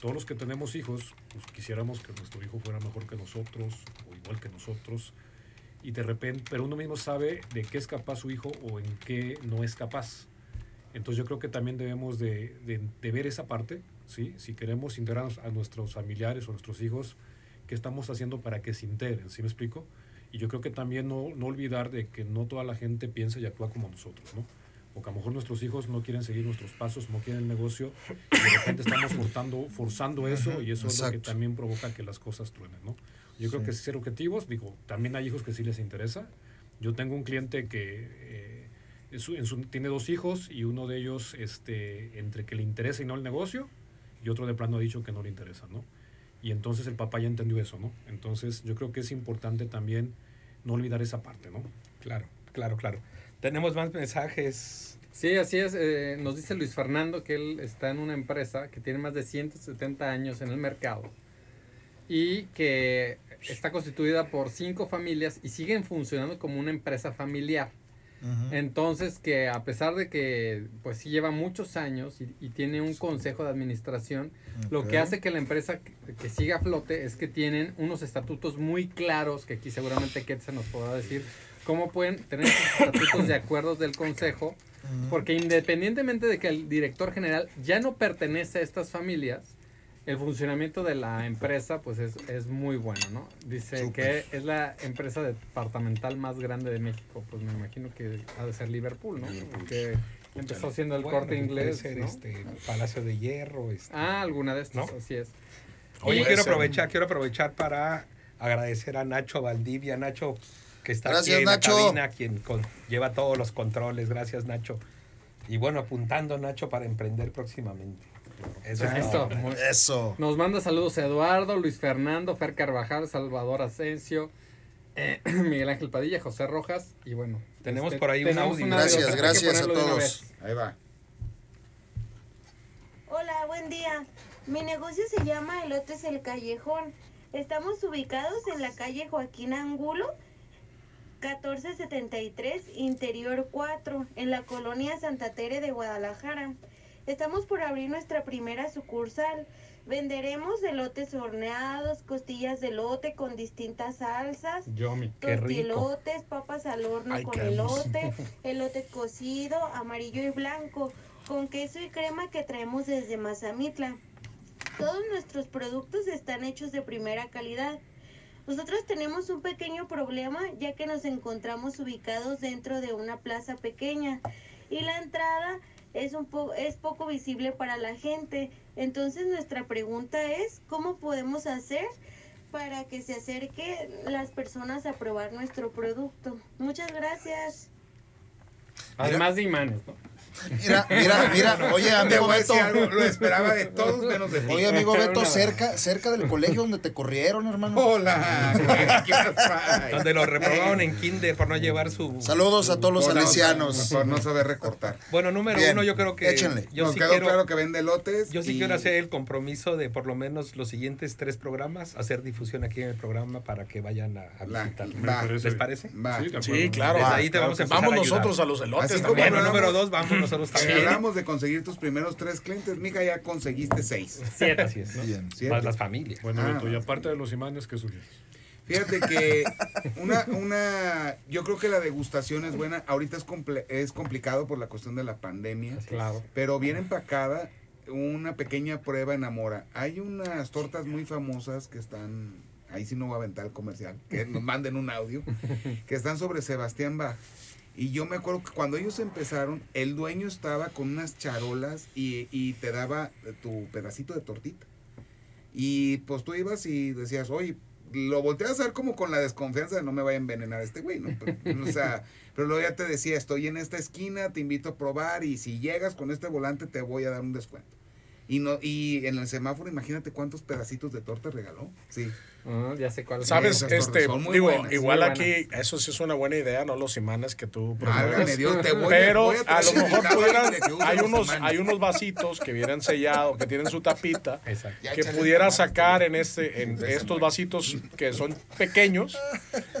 Speaker 6: todos los que tenemos hijos, pues quisiéramos que nuestro hijo fuera mejor que nosotros o igual que nosotros. Y de repente, pero uno mismo sabe de qué es capaz su hijo o en qué no es capaz. Entonces yo creo que también debemos de, de- de ver esa parte, ¿sí? Si queremos integrar a nuestros familiares o nuestros hijos, ¿qué estamos haciendo para que se integren? ¿Sí me explico? Y yo creo que también no, no olvidar de que no toda la gente piensa y actúa como nosotros, ¿no? Porque a lo mejor nuestros hijos no quieren seguir nuestros pasos, no quieren el negocio, y de repente estamos forzando, forzando eso y eso es lo que
Speaker 5: exacto.
Speaker 6: también provoca que las cosas truenen, ¿no? Yo creo que ser objetivos, digo, también hay hijos que sí les interesa. Yo tengo un cliente que eh, en su- en su- tiene dos hijos y uno de ellos, este, entre que le interesa y no el negocio, y otro de plano ha dicho que no le interesa, ¿no? Y entonces el papá ya entendió eso, ¿no? Entonces yo creo que es importante también no olvidar esa parte, ¿no?
Speaker 2: Claro, claro, claro. Tenemos más mensajes.
Speaker 3: Sí, así es. eh, nos dice Luis Fernando que él está en una empresa que tiene más de 170 años en el mercado y que está constituida por cinco familias y siguen funcionando como una empresa familiar. Entonces, que a pesar de que pues sí lleva muchos años y, y tiene un consejo de administración, lo que hace que la empresa que, que siga a flote es que tienen unos estatutos muy claros, que aquí seguramente Ket se nos podrá decir, cómo pueden tener estatutos de acuerdos del consejo, porque independientemente de que el director general ya no pertenece a estas familias, el funcionamiento de la empresa pues es, es muy bueno, ¿no? Dice que es la empresa departamental más grande de México, pues me imagino que ha de ser Liverpool, ¿no? Que empezó haciendo el
Speaker 2: Bueno,
Speaker 3: corte inglés,
Speaker 2: ser,
Speaker 3: ¿no?
Speaker 2: este, Palacio de Hierro. este.
Speaker 3: Ah, alguna de estas,
Speaker 2: ¿No?
Speaker 3: así es.
Speaker 2: Oye,
Speaker 3: Y-
Speaker 2: quiero aprovechar, quiero aprovechar para agradecer a Nacho Valdivia, Nacho que está
Speaker 5: Gracias,
Speaker 2: aquí en
Speaker 5: Nacho.
Speaker 2: la cabina, quien con- lleva todos los controles. Gracias, Nacho. Y bueno, apuntando Nacho para emprender próximamente. Eso es
Speaker 3: Eso,
Speaker 2: todo.
Speaker 3: muy-
Speaker 5: Eso.
Speaker 3: Nos manda saludos Eduardo, Luis Fernando, Fer Carvajal, Salvador Asensio, eh, Miguel Ángel Padilla, José Rojas y bueno. este,
Speaker 2: Tenemos por ahí un audio.
Speaker 5: Gracias, gracias a todos.
Speaker 4: Ahí va.
Speaker 8: Hola, buen día. Mi negocio se llama Elotes El Callejón. Estamos ubicados en la calle Joaquín Angulo, 1473, Interior 4, en la colonia Santa Tere de Guadalajara. Estamos por abrir nuestra primera sucursal. Venderemos elotes horneados, costillas de elote con distintas salsas,
Speaker 3: Yomi.
Speaker 8: Tortilotes, papas al horno
Speaker 7: Ay,
Speaker 8: con elote, elote cocido, amarillo y blanco, con queso y crema que traemos desde Mazamitla. Todos nuestros productos están hechos de primera calidad. Nosotros tenemos un pequeño problema ya que nos encontramos ubicados dentro de una plaza pequeña y la entrada es un po- es poco visible para la gente. Entonces nuestra pregunta es ¿cómo podemos hacer para que se acerquen las personas a probar nuestro producto? Muchas gracias.
Speaker 3: Además de imanes, ¿no?
Speaker 5: Mira, mira, mira. Oye, amigo Beto.
Speaker 4: algo, lo esperaba de todos menos de ti.
Speaker 5: Oye, amigo Beto, cerca, cerca del colegio donde te corrieron, hermano.
Speaker 4: Hola. ¿qué pasa?
Speaker 2: Donde lo reprobaron en kinder por no llevar su...
Speaker 5: Saludos a todos los salesianos.
Speaker 4: Por no saber recortar.
Speaker 2: Bueno, número
Speaker 5: Bien,
Speaker 2: uno, yo creo que...
Speaker 5: échenle.
Speaker 2: Yo
Speaker 4: Nos
Speaker 2: sí
Speaker 4: quedó
Speaker 2: quiero...
Speaker 4: claro que vende lotes.
Speaker 2: Yo sí
Speaker 4: y-
Speaker 2: quiero hacer el compromiso de por lo menos los siguientes tres programas, hacer difusión aquí en el programa para que vayan a, a
Speaker 4: va.
Speaker 2: ¿Les parece?
Speaker 4: Va.
Speaker 6: Sí,
Speaker 7: claro.
Speaker 2: Desde
Speaker 7: va,
Speaker 2: ahí te
Speaker 7: claro
Speaker 2: vamos a empezar
Speaker 7: Vamos
Speaker 2: a
Speaker 7: nosotros a los elotes
Speaker 4: Así
Speaker 7: también.
Speaker 2: Bueno, número dos, vamos nosotros también.
Speaker 4: hablamos de conseguir tus primeros tres clientes, mija, ya conseguiste seis.
Speaker 2: Siete, así es. ¿no?
Speaker 5: Bien.
Speaker 4: ¿Siete?
Speaker 2: Más las familias.
Speaker 6: Bueno,
Speaker 4: Ah.
Speaker 6: Y aparte de los imanes, ¿qué sugieres?
Speaker 4: Fíjate que una, una, yo creo que la degustación es buena. Ahorita es, comple- es complicado por la cuestión de la pandemia,
Speaker 3: Claro.
Speaker 4: pero bien empacada una pequeña prueba en Amora. Hay unas tortas muy famosas que están, ahí sí no va a aventar el comercial, que nos manden un audio, que están sobre Sebastián Bach. Y yo me acuerdo que cuando ellos empezaron, el dueño estaba con unas charolas y, y te daba tu pedacito de tortita. Y pues tú ibas y decías, oye, lo volteas a ver como con la desconfianza de no me vaya a envenenar este güey, ¿no? Pero, o sea, pero luego ya te decía, estoy en esta esquina, te invito a probar y si llegas con este volante te voy a dar un descuento. Y no y en el semáforo, imagínate cuántos pedacitos de torta regaló. Sí.
Speaker 3: Ah, ya sé cuál.
Speaker 7: Sabes, este, digo,
Speaker 4: buenas,
Speaker 7: igual aquí, eso sí es una buena idea, no los imanes que tú promueves.
Speaker 4: Dios, te voy
Speaker 7: Pero
Speaker 4: voy a
Speaker 7: lo mejor pudieran, hay unos, hay unos vasitos que vienen sellados, que tienen su tapita,
Speaker 2: Exacto.
Speaker 7: Que pudiera sacar en este, en estos vasitos que son pequeños,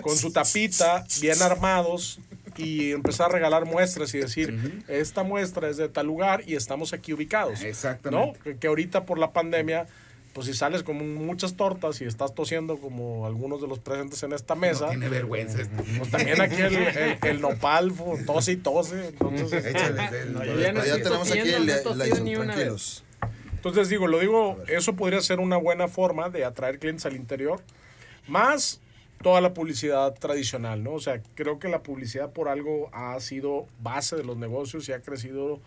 Speaker 7: con su tapita, bien armados, y empezar a regalar muestras y decir, esta muestra es de tal lugar y estamos aquí ubicados. ¿no?
Speaker 4: Exactamente.
Speaker 7: Que, que ahorita por la pandemia, pues si sales con muchas tortas y estás tosiendo como algunos de los presentes en esta mesa,
Speaker 4: No tiene vergüenza. este.
Speaker 7: pues también aquí el, el, el nopal tose y tose. Entonces,
Speaker 4: Échale el-
Speaker 3: No, ya no
Speaker 5: ya
Speaker 3: estoy
Speaker 5: tenemos aquí el,
Speaker 3: no
Speaker 5: la
Speaker 3: ni una vez.
Speaker 7: entonces digo, lo digo, eso podría ser una buena forma de atraer clientes al interior, más toda la publicidad tradicional, ¿no? O sea, creo que la publicidad por algo ha sido base de los negocios y ha crecido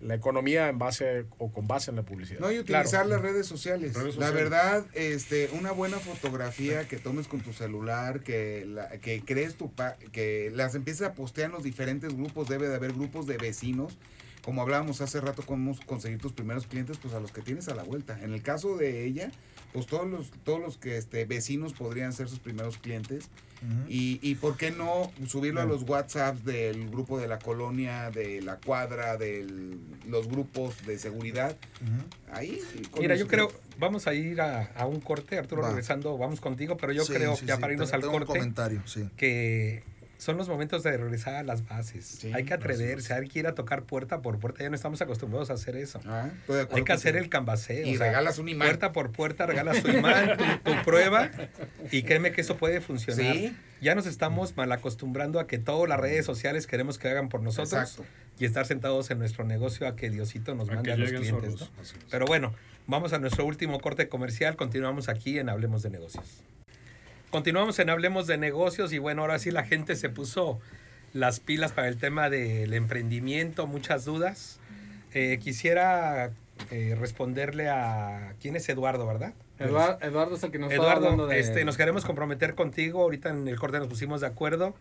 Speaker 7: la economía en base o con base en la publicidad.
Speaker 4: No, y utilizar las redes sociales.
Speaker 7: Redes
Speaker 4: La verdad, este, una buena fotografía que tomes con tu celular, que, la, que crees tu pa- que las empieces a postear en los diferentes grupos, debe de haber grupos de vecinos. Como hablábamos hace rato, cómo conseguir tus primeros clientes, pues a los que tienes a la vuelta. En el caso de ella, pues todos los, todos los que este, vecinos podrían ser sus primeros clientes. y, y por qué no subirlo a los WhatsApps del grupo de la colonia, de la cuadra, de los grupos de seguridad. Ahí. con
Speaker 2: Mira, yo creo, vamos a ir a, a un corte, Arturo,
Speaker 5: Va.
Speaker 2: regresando, vamos contigo, pero yo
Speaker 5: Sí,
Speaker 2: creo,
Speaker 5: sí,
Speaker 2: ya
Speaker 5: sí,
Speaker 2: para irnos al
Speaker 5: tengo un
Speaker 2: corte,
Speaker 5: comentario, sí.
Speaker 2: que son los momentos de regresar a las bases.
Speaker 4: Sí,
Speaker 2: hay que atreverse, hay que ir a tocar puerta por puerta, ya no estamos acostumbrados a hacer eso.
Speaker 4: Ah,
Speaker 2: Hay que hacer el cambaseo.
Speaker 4: Y
Speaker 2: o sea,
Speaker 4: regalas un imán.
Speaker 2: Puerta por puerta, regalas tu imán, tu, tu prueba, y créeme que eso puede funcionar.
Speaker 4: Sí.
Speaker 2: Ya nos estamos mal acostumbrando a que todas las redes sociales queremos que hagan por nosotros
Speaker 4: Exacto.
Speaker 2: y estar sentados en nuestro negocio a que Diosito nos
Speaker 6: A
Speaker 2: mande a los clientes. ¿no? Pero bueno, vamos a nuestro último corte comercial. Continuamos aquí en Hablemos de Negocios. Continuamos en Hablemos de Negocios y bueno, ahora sí la gente se puso las pilas para el tema del emprendimiento, muchas dudas. Eh, quisiera eh, responderle a... ¿Quién es Eduardo, verdad?
Speaker 3: Eduardo, Eduardo es el que nos está hablando
Speaker 2: Eduardo,
Speaker 3: de...
Speaker 2: este, nos queremos comprometer contigo. Ahorita en el corte nos pusimos de acuerdo.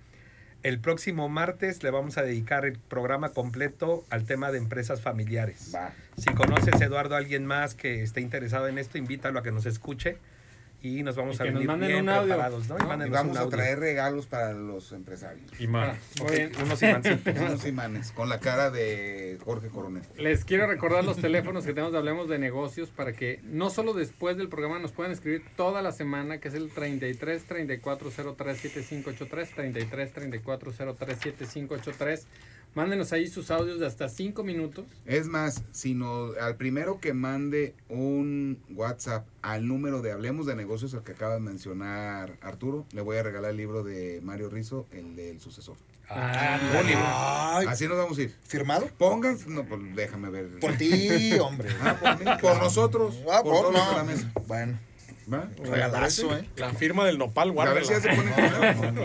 Speaker 2: El próximo martes le vamos a dedicar el programa completo al tema de empresas familiares.
Speaker 4: Va.
Speaker 2: Si conoces, Eduardo, a alguien más que esté interesado en esto, invítalo a que nos escuche y nos vamos
Speaker 3: Y
Speaker 2: a
Speaker 3: nos
Speaker 2: venir
Speaker 3: manden
Speaker 2: bien
Speaker 3: un audio,
Speaker 2: preparados, ¿no? Y
Speaker 3: ¿no?
Speaker 4: Y
Speaker 2: mándenos
Speaker 4: vamos
Speaker 2: un
Speaker 4: a traer regalos para los empresarios.
Speaker 6: Y más.
Speaker 3: Ah, muy bien.
Speaker 2: unos imancitos.
Speaker 4: Unos imanes con la cara de Jorge Coronel.
Speaker 3: Les quiero recordar los teléfonos que tenemos de Hablemos de Negocios para que no solo después del programa nos puedan escribir toda la semana, que es el 33 34 03 7583, 33 34 03 7583. Mándenos ahí sus audios de hasta 5 minutos.
Speaker 4: Es más, sino al primero que mande un WhatsApp al número de Hablemos de Negocios, el que acaba de mencionar Arturo, le voy a regalar el libro de Mario Rizo, el del sucesor.
Speaker 2: Ah,
Speaker 4: Un libro.
Speaker 5: Ay,
Speaker 4: Así nos vamos a ir.
Speaker 5: ¿Firmado?
Speaker 4: Pónganse, no, pues déjame ver.
Speaker 5: Por ti, hombre.
Speaker 4: Ah, por, mí, por nosotros.
Speaker 5: Ah,
Speaker 4: por
Speaker 5: por, no.
Speaker 4: la mesa.
Speaker 5: Bueno,
Speaker 4: ¿Va?
Speaker 5: regalazo, ¿eh?
Speaker 7: La firma del nopal,
Speaker 4: A ver si ya se
Speaker 7: guárdala.
Speaker 4: pone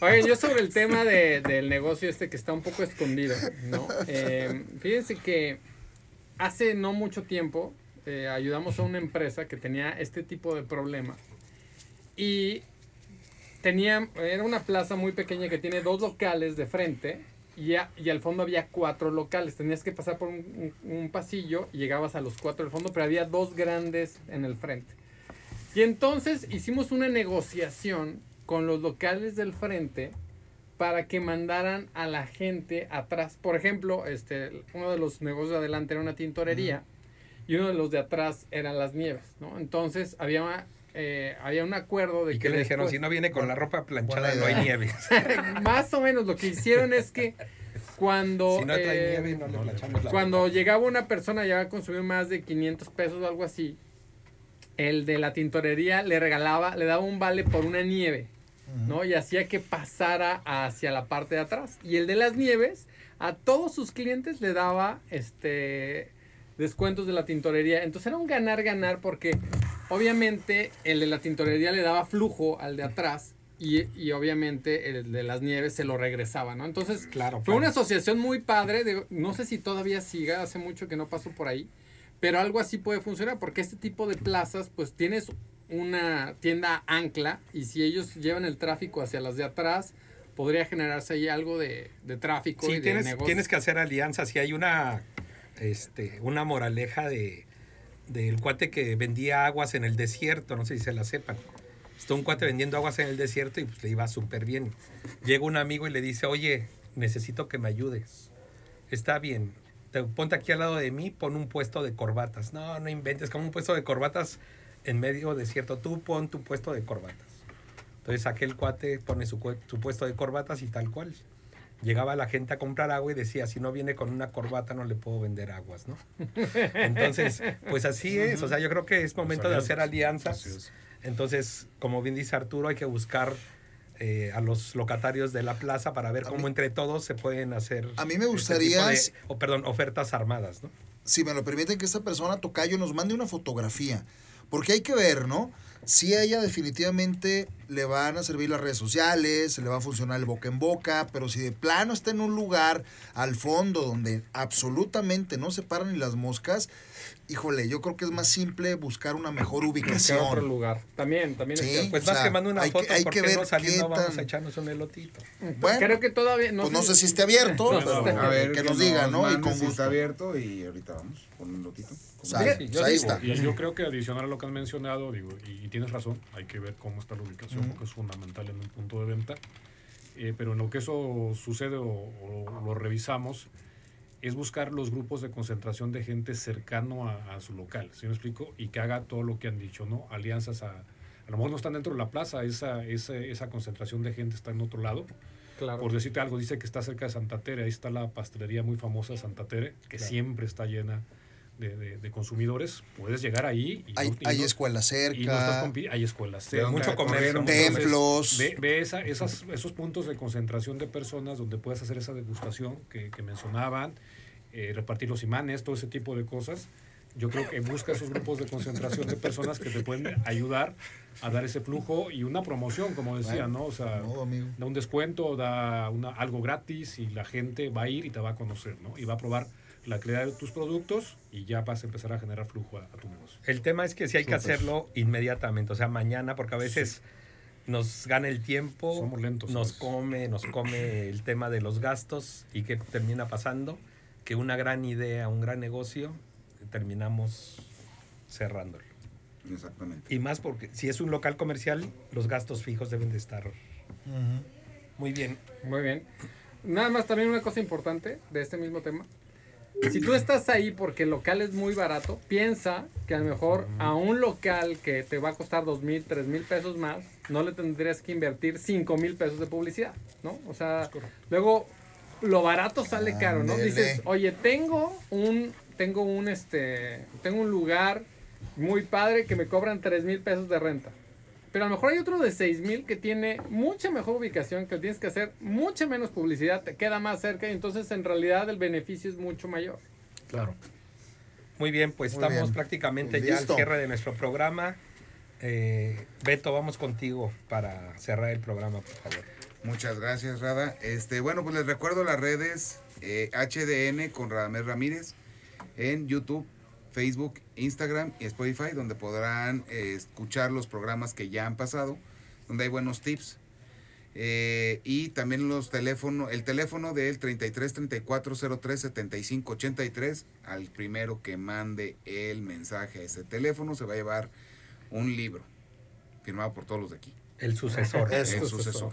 Speaker 3: Oigan, yo sobre el tema de- del negocio este que está un poco escondido, ¿no? Eh, fíjense que hace no mucho tiempo eh, ayudamos a una empresa que tenía este tipo de problema y tenía, era una plaza muy pequeña que tiene dos locales de frente y, a- y al fondo había cuatro locales. Tenías que pasar por un, un- un pasillo y llegabas a los cuatro del fondo, pero había dos grandes en el frente. Y entonces hicimos una negociación con los locales del frente para que mandaran a la gente atrás. Por ejemplo, este, uno de los negocios de adelante era una tintorería y uno de los de atrás eran las nieves, ¿no? Entonces había, eh, había un acuerdo de
Speaker 2: ¿Y
Speaker 3: que
Speaker 2: qué le dijeron?
Speaker 3: después-
Speaker 2: Si no viene con la ropa planchada, no hay nieve.
Speaker 3: más o menos lo que hicieron es que cuando
Speaker 2: Si no trae
Speaker 3: eh,
Speaker 2: nieve, no le planchamos la
Speaker 3: cuando llegaba una persona ya a consumir más de 500 pesos o algo así, el de la tintorería le regalaba, le daba un vale por una nieve, ¿no? Y hacía que pasara hacia la parte de atrás. Y el de las nieves, a todos sus clientes le daba este descuentos de la tintorería. Entonces era un ganar-ganar porque obviamente el de la tintorería le daba flujo al de atrás y, y obviamente el de las nieves se lo regresaba, ¿no? Entonces
Speaker 2: Claro,
Speaker 3: fue
Speaker 2: claro.
Speaker 3: una asociación muy padre, de, no sé si todavía siga, hace mucho que no paso por ahí, pero algo así puede funcionar porque este tipo de plazas pues tienes una tienda ancla y si ellos llevan el tráfico hacia las de atrás, podría generarse ahí algo de, de tráfico y
Speaker 2: Sí,
Speaker 3: de
Speaker 2: tienes,
Speaker 3: negocio.
Speaker 2: tienes que hacer alianzas. Y hay una, este, una moraleja de del cuate que vendía aguas en el desierto, no sé si se la sepan. Está un cuate vendiendo aguas en el desierto y pues le iba súper bien. Llega un amigo y le dice, oye, necesito que me ayudes. Está bien, te, ponte aquí al lado de mí, pon un puesto de corbatas. No, no inventes, como un puesto de corbatas en medio desierto. Tú pon tu puesto de corbatas. Entonces aquel cuate pone su, su puesto de corbatas y tal cual. Llegaba la gente a comprar agua y decía, si no viene con una corbata no le puedo vender aguas, ¿no? Entonces, pues así es. O sea, yo creo que es momento de hacer alianzas. Entonces, como bien dice Arturo, hay que buscar eh, a los locatarios de la plaza para ver
Speaker 5: A
Speaker 2: cómo
Speaker 5: mí-
Speaker 2: entre todos se pueden hacer...
Speaker 5: A mí me
Speaker 2: este
Speaker 5: gustaría-
Speaker 2: de- o, perdón, ofertas armadas, ¿no?
Speaker 5: si me lo permiten, que esta persona, Tocayo, nos mande una fotografía. Porque hay que ver, ¿no? Si a ella definitivamente le van a servir las redes sociales, le va a funcionar el boca en boca, pero si de plano está en un lugar al fondo donde absolutamente no se paran ni las moscas, híjole, yo creo que es más simple buscar una mejor
Speaker 3: que otro
Speaker 5: ubicación.
Speaker 3: lugar. También, también.
Speaker 5: Sí.
Speaker 3: es-
Speaker 2: Pues
Speaker 5: O
Speaker 2: más
Speaker 5: sea,
Speaker 2: que mando una
Speaker 5: hay que-
Speaker 2: foto,
Speaker 5: hay
Speaker 2: ¿por
Speaker 5: que ver
Speaker 2: no saliendo
Speaker 5: qué
Speaker 2: vamos
Speaker 5: tan-
Speaker 2: a echarnos un elotito?
Speaker 5: Bueno,
Speaker 3: Creo que todavía no
Speaker 5: pues no
Speaker 3: sé-
Speaker 5: si esté abierto,
Speaker 6: No,
Speaker 5: pero
Speaker 6: no,
Speaker 4: A ver,
Speaker 5: que nos diga, ¿no? Y con
Speaker 4: si
Speaker 5: gusto.
Speaker 4: está abierto y ahorita vamos con un lotito.
Speaker 5: Sale,
Speaker 2: Sí,
Speaker 5: pues
Speaker 2: yo
Speaker 5: ahí
Speaker 2: digo,
Speaker 5: está.
Speaker 6: Y yo creo que adicional a lo que han mencionado, digo, y, y tienes razón, hay que ver cómo está la ubicación,
Speaker 5: Ujú.
Speaker 6: porque es fundamental en un punto de venta. Eh, pero en lo que eso sucede o, o lo revisamos, es buscar los grupos de concentración de gente cercano a, a su local, ¿sí me explico? Y que haga todo lo que han dicho, ¿no? Alianzas a... A lo mejor no están dentro de la plaza, esa, esa, esa concentración de gente está en otro lado.
Speaker 3: Claro.
Speaker 6: Por decirte algo, dice que está cerca de Santa Tere, ahí está la pastelería muy famosa de Santa Tere, que
Speaker 5: Claro.
Speaker 6: siempre está llena de, de- de consumidores. Puedes llegar ahí y
Speaker 5: Hay,
Speaker 6: no- y
Speaker 5: hay
Speaker 6: no-
Speaker 5: escuelas
Speaker 6: y no estás
Speaker 5: cerca,
Speaker 6: compi- hay escuelas.
Speaker 4: Donde
Speaker 2: mucho comercio.
Speaker 5: templos.
Speaker 6: Ve, ve esa- esas, esos puntos de concentración de personas donde puedes hacer esa degustación que, que mencionaban, eh, repartir los imanes, todo ese tipo de cosas. Yo creo que busca esos grupos de concentración de personas que te pueden ayudar a dar ese flujo y una promoción, como decía, ¿no? O sea,
Speaker 5: No,
Speaker 6: da un descuento, da una, algo gratis y la gente va a ir y te va a conocer, ¿no? Y va a probar la calidad de tus productos y ya vas a empezar a generar flujo a, a tu negocio.
Speaker 2: El tema es que sí hay que hacerlo inmediatamente, o sea, mañana, porque a veces nos gana el tiempo,
Speaker 6: Somos lentos,
Speaker 2: nos
Speaker 6: ¿sabes?
Speaker 2: come, nos come el tema de los gastos y que termina pasando que una gran idea, un gran negocio, terminamos cerrándolo.
Speaker 4: Exactamente.
Speaker 2: Y más porque si es un local comercial, los gastos fijos deben de estar muy bien.
Speaker 3: Muy bien. Nada más también una cosa importante de este mismo tema. Si tú estás ahí porque el local es muy barato, piensa que a lo mejor a un local que te va a costar dos mil, tres mil pesos más, no le tendrías que invertir cinco mil pesos de publicidad, ¿no? O sea, luego lo barato sale caro, ¿no? Dices, oye, tengo un, tengo un, este, tengo un lugar muy padre que me cobran tres mil pesos de renta. Pero a lo mejor hay otro de 6000 que tiene mucha mejor ubicación, que tienes que hacer mucha menos publicidad, te queda más cerca y entonces en realidad el beneficio es mucho mayor.
Speaker 6: Claro.
Speaker 2: Muy bien, pues
Speaker 5: Muy
Speaker 2: estamos
Speaker 5: bien.
Speaker 2: prácticamente ya al cierre de nuestro programa. Eh, Beto, vamos contigo para cerrar el programa, por favor.
Speaker 4: Muchas gracias, Rada. Este, bueno, pues les recuerdo las redes eh, HDN con Radamés Ramírez en YouTube, Facebook, Instagram y Spotify, donde podrán eh, escuchar los programas que ya han pasado, donde hay buenos tips. Eh, y también los teléfonos, el teléfono del 33 34 03 75 83, al primero que mande el mensaje a ese teléfono se va a llevar un libro firmado por todos los de aquí.
Speaker 2: El sucesor,
Speaker 5: Eso.
Speaker 4: el sucesor.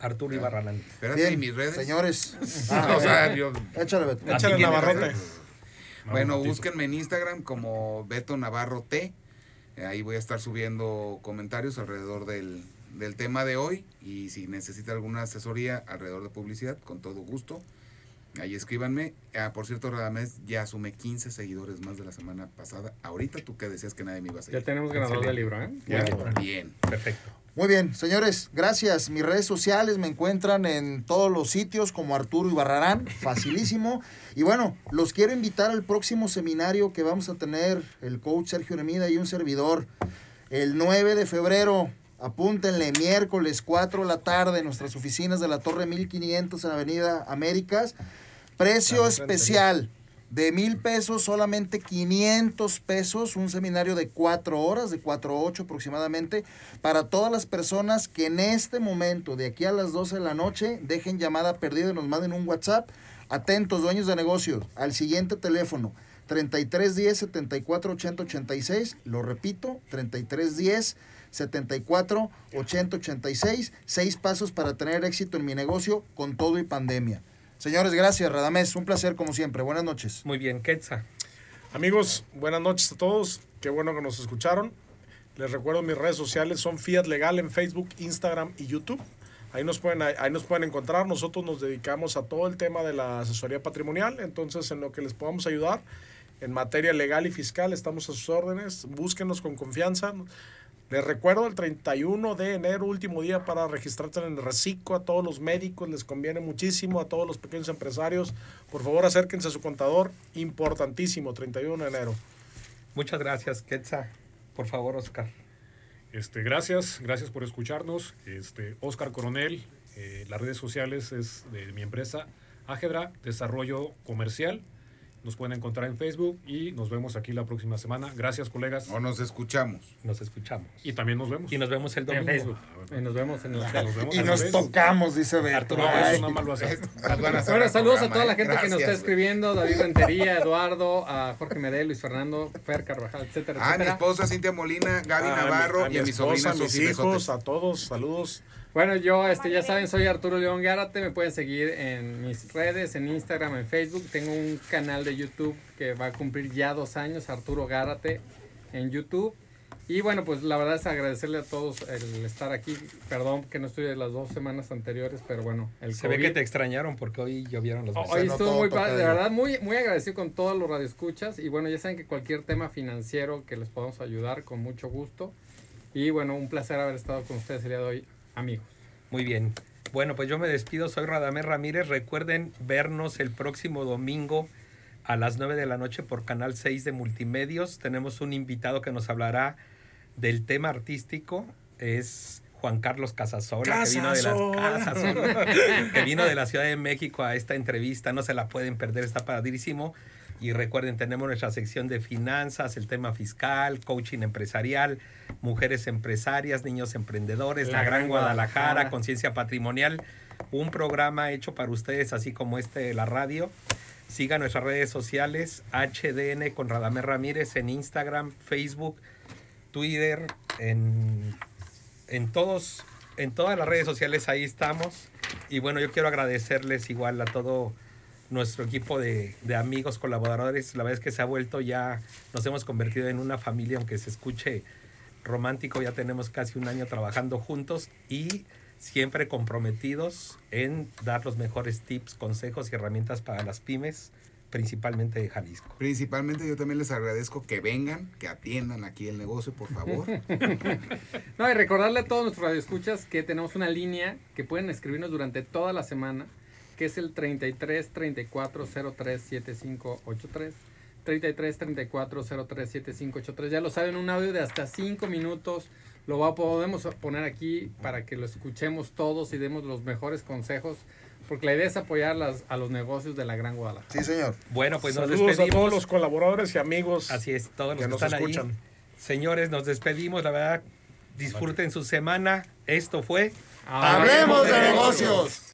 Speaker 2: Arturo Ibarralán.
Speaker 4: Espérate,
Speaker 5: Bien,
Speaker 4: ¿y mis redes?
Speaker 5: señores.
Speaker 4: o sea, yo-
Speaker 5: Échale, Beto.
Speaker 7: Échale.
Speaker 4: Bueno, búsquenme en Instagram como Beto Navarro T. Ahí voy a estar subiendo comentarios alrededor del, del tema de hoy. Y si necesita alguna asesoría alrededor de publicidad, con todo gusto. Ahí escríbanme. Ah, por cierto, Radamés ya sumé 15 seguidores más de la semana pasada. Ahorita tú que decías que nadie me iba a seguir.
Speaker 3: Ya tenemos ganador del libro, ¿eh?
Speaker 4: Bien, bien.
Speaker 2: Perfecto.
Speaker 5: Muy bien, señores, gracias. Mis redes sociales me encuentran en todos los sitios como Arturo Ibarrarán, facilísimo. Y bueno, los quiero invitar al próximo seminario que vamos a tener el coach Sergio Remida y un servidor el 9 de febrero. Apúntenle, miércoles 4 de la tarde en nuestras oficinas de la Torre 1500 en Avenida Américas. Precio especial de mil pesos, solamente 500 pesos, un seminario de cuatro horas, de cuatro a ocho aproximadamente, para todas las personas que en este momento, de aquí a las 12 de la noche, dejen llamada perdida y nos manden un WhatsApp. Atentos, dueños de negocios, al siguiente teléfono, 3310 74 80 86, lo repito, 3310 74 80 86, seis pasos para tener éxito en mi negocio con todo y pandemia. Señores, gracias, Radamés. Un placer como siempre. Buenas noches.
Speaker 2: Muy bien, Quetza.
Speaker 7: Amigos, buenas noches a todos. Qué bueno que nos escucharon. Les recuerdo mis redes sociales son Fiat Legal en Facebook, Instagram y YouTube. Ahí nos, pueden, ahí nos pueden encontrar. Nosotros nos dedicamos a todo el tema de la asesoría patrimonial. Entonces, en lo que les podamos ayudar en materia legal y fiscal, estamos a sus órdenes. Búsquenos con confianza. Les recuerdo el 31 de enero, último día para registrarse en el reciclo. A todos los médicos les conviene muchísimo, a todos los pequeños empresarios. Por favor, acérquense a su contador. Importantísimo, 31 de enero.
Speaker 2: Muchas gracias, Quetza. Por favor, Oscar.
Speaker 6: Este, gracias, gracias por escucharnos. Este, Oscar Coronel, eh, las redes sociales es de mi empresa Ágedra Desarrollo Comercial. Nos pueden encontrar en Facebook y nos vemos aquí la próxima semana. Gracias, colegas.
Speaker 4: O nos escuchamos.
Speaker 2: Nos escuchamos.
Speaker 6: Y también nos vemos.
Speaker 2: Y nos vemos el domingo.
Speaker 3: En Facebook. Y nos vemos en el
Speaker 6: Nos vemos
Speaker 5: Y
Speaker 6: en
Speaker 5: nos
Speaker 6: Facebook.
Speaker 5: tocamos, dice Beto.
Speaker 6: Arturo, no, eso nada más lo hace.
Speaker 3: Bueno, saludos a toda la gente que nos está escribiendo, David Rentería, Eduardo, a Jorge Medel, Luis Fernando, Fer Carvajal, etcétera,
Speaker 4: Ah, mi esposa Cintia Molina, Gaby
Speaker 7: A mi-
Speaker 4: Navarro
Speaker 7: a mi
Speaker 4: y a mi
Speaker 7: esposa,
Speaker 4: sobrina
Speaker 7: a mis
Speaker 4: Sofía
Speaker 7: hijos, a todos, saludos.
Speaker 3: Bueno, yo, este, ya saben, soy Arturo León Gárate, me pueden seguir en mis redes, en Instagram, en Facebook. Tengo un canal de YouTube que va a cumplir ya dos años, Arturo Gárate, en YouTube. Y bueno, pues la verdad es agradecerle a todos el estar aquí. Perdón que no estuve las dos semanas anteriores, pero bueno, el
Speaker 2: Se ve que te extrañaron porque hoy llovieron los besos.
Speaker 3: Hoy estuvo muy padre, de verdad, muy, muy agradecido con todos los radioescuchas. Y bueno, ya saben que cualquier tema financiero que les podamos ayudar, con mucho gusto. Y bueno, un placer haber estado con ustedes el día de hoy, amigos.
Speaker 2: Muy bien. Bueno, pues yo me despido. Soy Radamés Ramírez. Recuerden vernos el próximo domingo a las 9 de la noche por Canal 6 de Multimedios. Tenemos un invitado que nos hablará del tema artístico. Es Juan Carlos Casasola, que vino de
Speaker 7: Casasola,
Speaker 2: que vino de la Ciudad de México a esta entrevista. No se la pueden perder, está padrísimo. Y recuerden, tenemos nuestra sección de finanzas, el tema fiscal, coaching empresarial, mujeres empresarias, niños emprendedores, la,
Speaker 3: La
Speaker 2: Gran Guadalajara. conciencia patrimonial. Un programa hecho para ustedes, así como este de la radio. Sigan nuestras redes sociales, HDN con Radamés Ramírez en Instagram, Facebook, Twitter, en, en todos, en todas las redes sociales ahí estamos. Y bueno, yo quiero agradecerles igual a todo nuestro equipo de, de amigos, colaboradores. La verdad es que se ha vuelto ya, nos hemos convertido en una familia, aunque se escuche romántico, ya tenemos casi un año trabajando juntos y siempre comprometidos en dar los mejores tips, consejos y herramientas para las pymes, principalmente de Jalisco.
Speaker 4: Principalmente yo también les agradezco que vengan, que atiendan aquí el negocio, por favor.
Speaker 3: No, y recordarle a todos nuestros radioescuchas que tenemos una línea que pueden escribirnos durante toda la semana, que es el 33 34 03 7583. 33 34 03 7583. Ya lo saben, un audio de hasta 5 minutos. Lo va, podemos poner aquí para que lo escuchemos todos y demos los mejores consejos. Porque la idea es apoyar las, a los negocios de la Gran Guadalajara.
Speaker 5: Sí, señor.
Speaker 2: Bueno, pues nos
Speaker 7: a
Speaker 2: despedimos.
Speaker 7: todos los colaboradores y amigos.
Speaker 2: Así es, todos los
Speaker 7: que
Speaker 2: que,
Speaker 7: nos
Speaker 2: están
Speaker 7: escuchan.
Speaker 2: ahí. Señores, nos despedimos. La verdad, disfruten su semana. Esto fue
Speaker 5: Hablemos de negocios.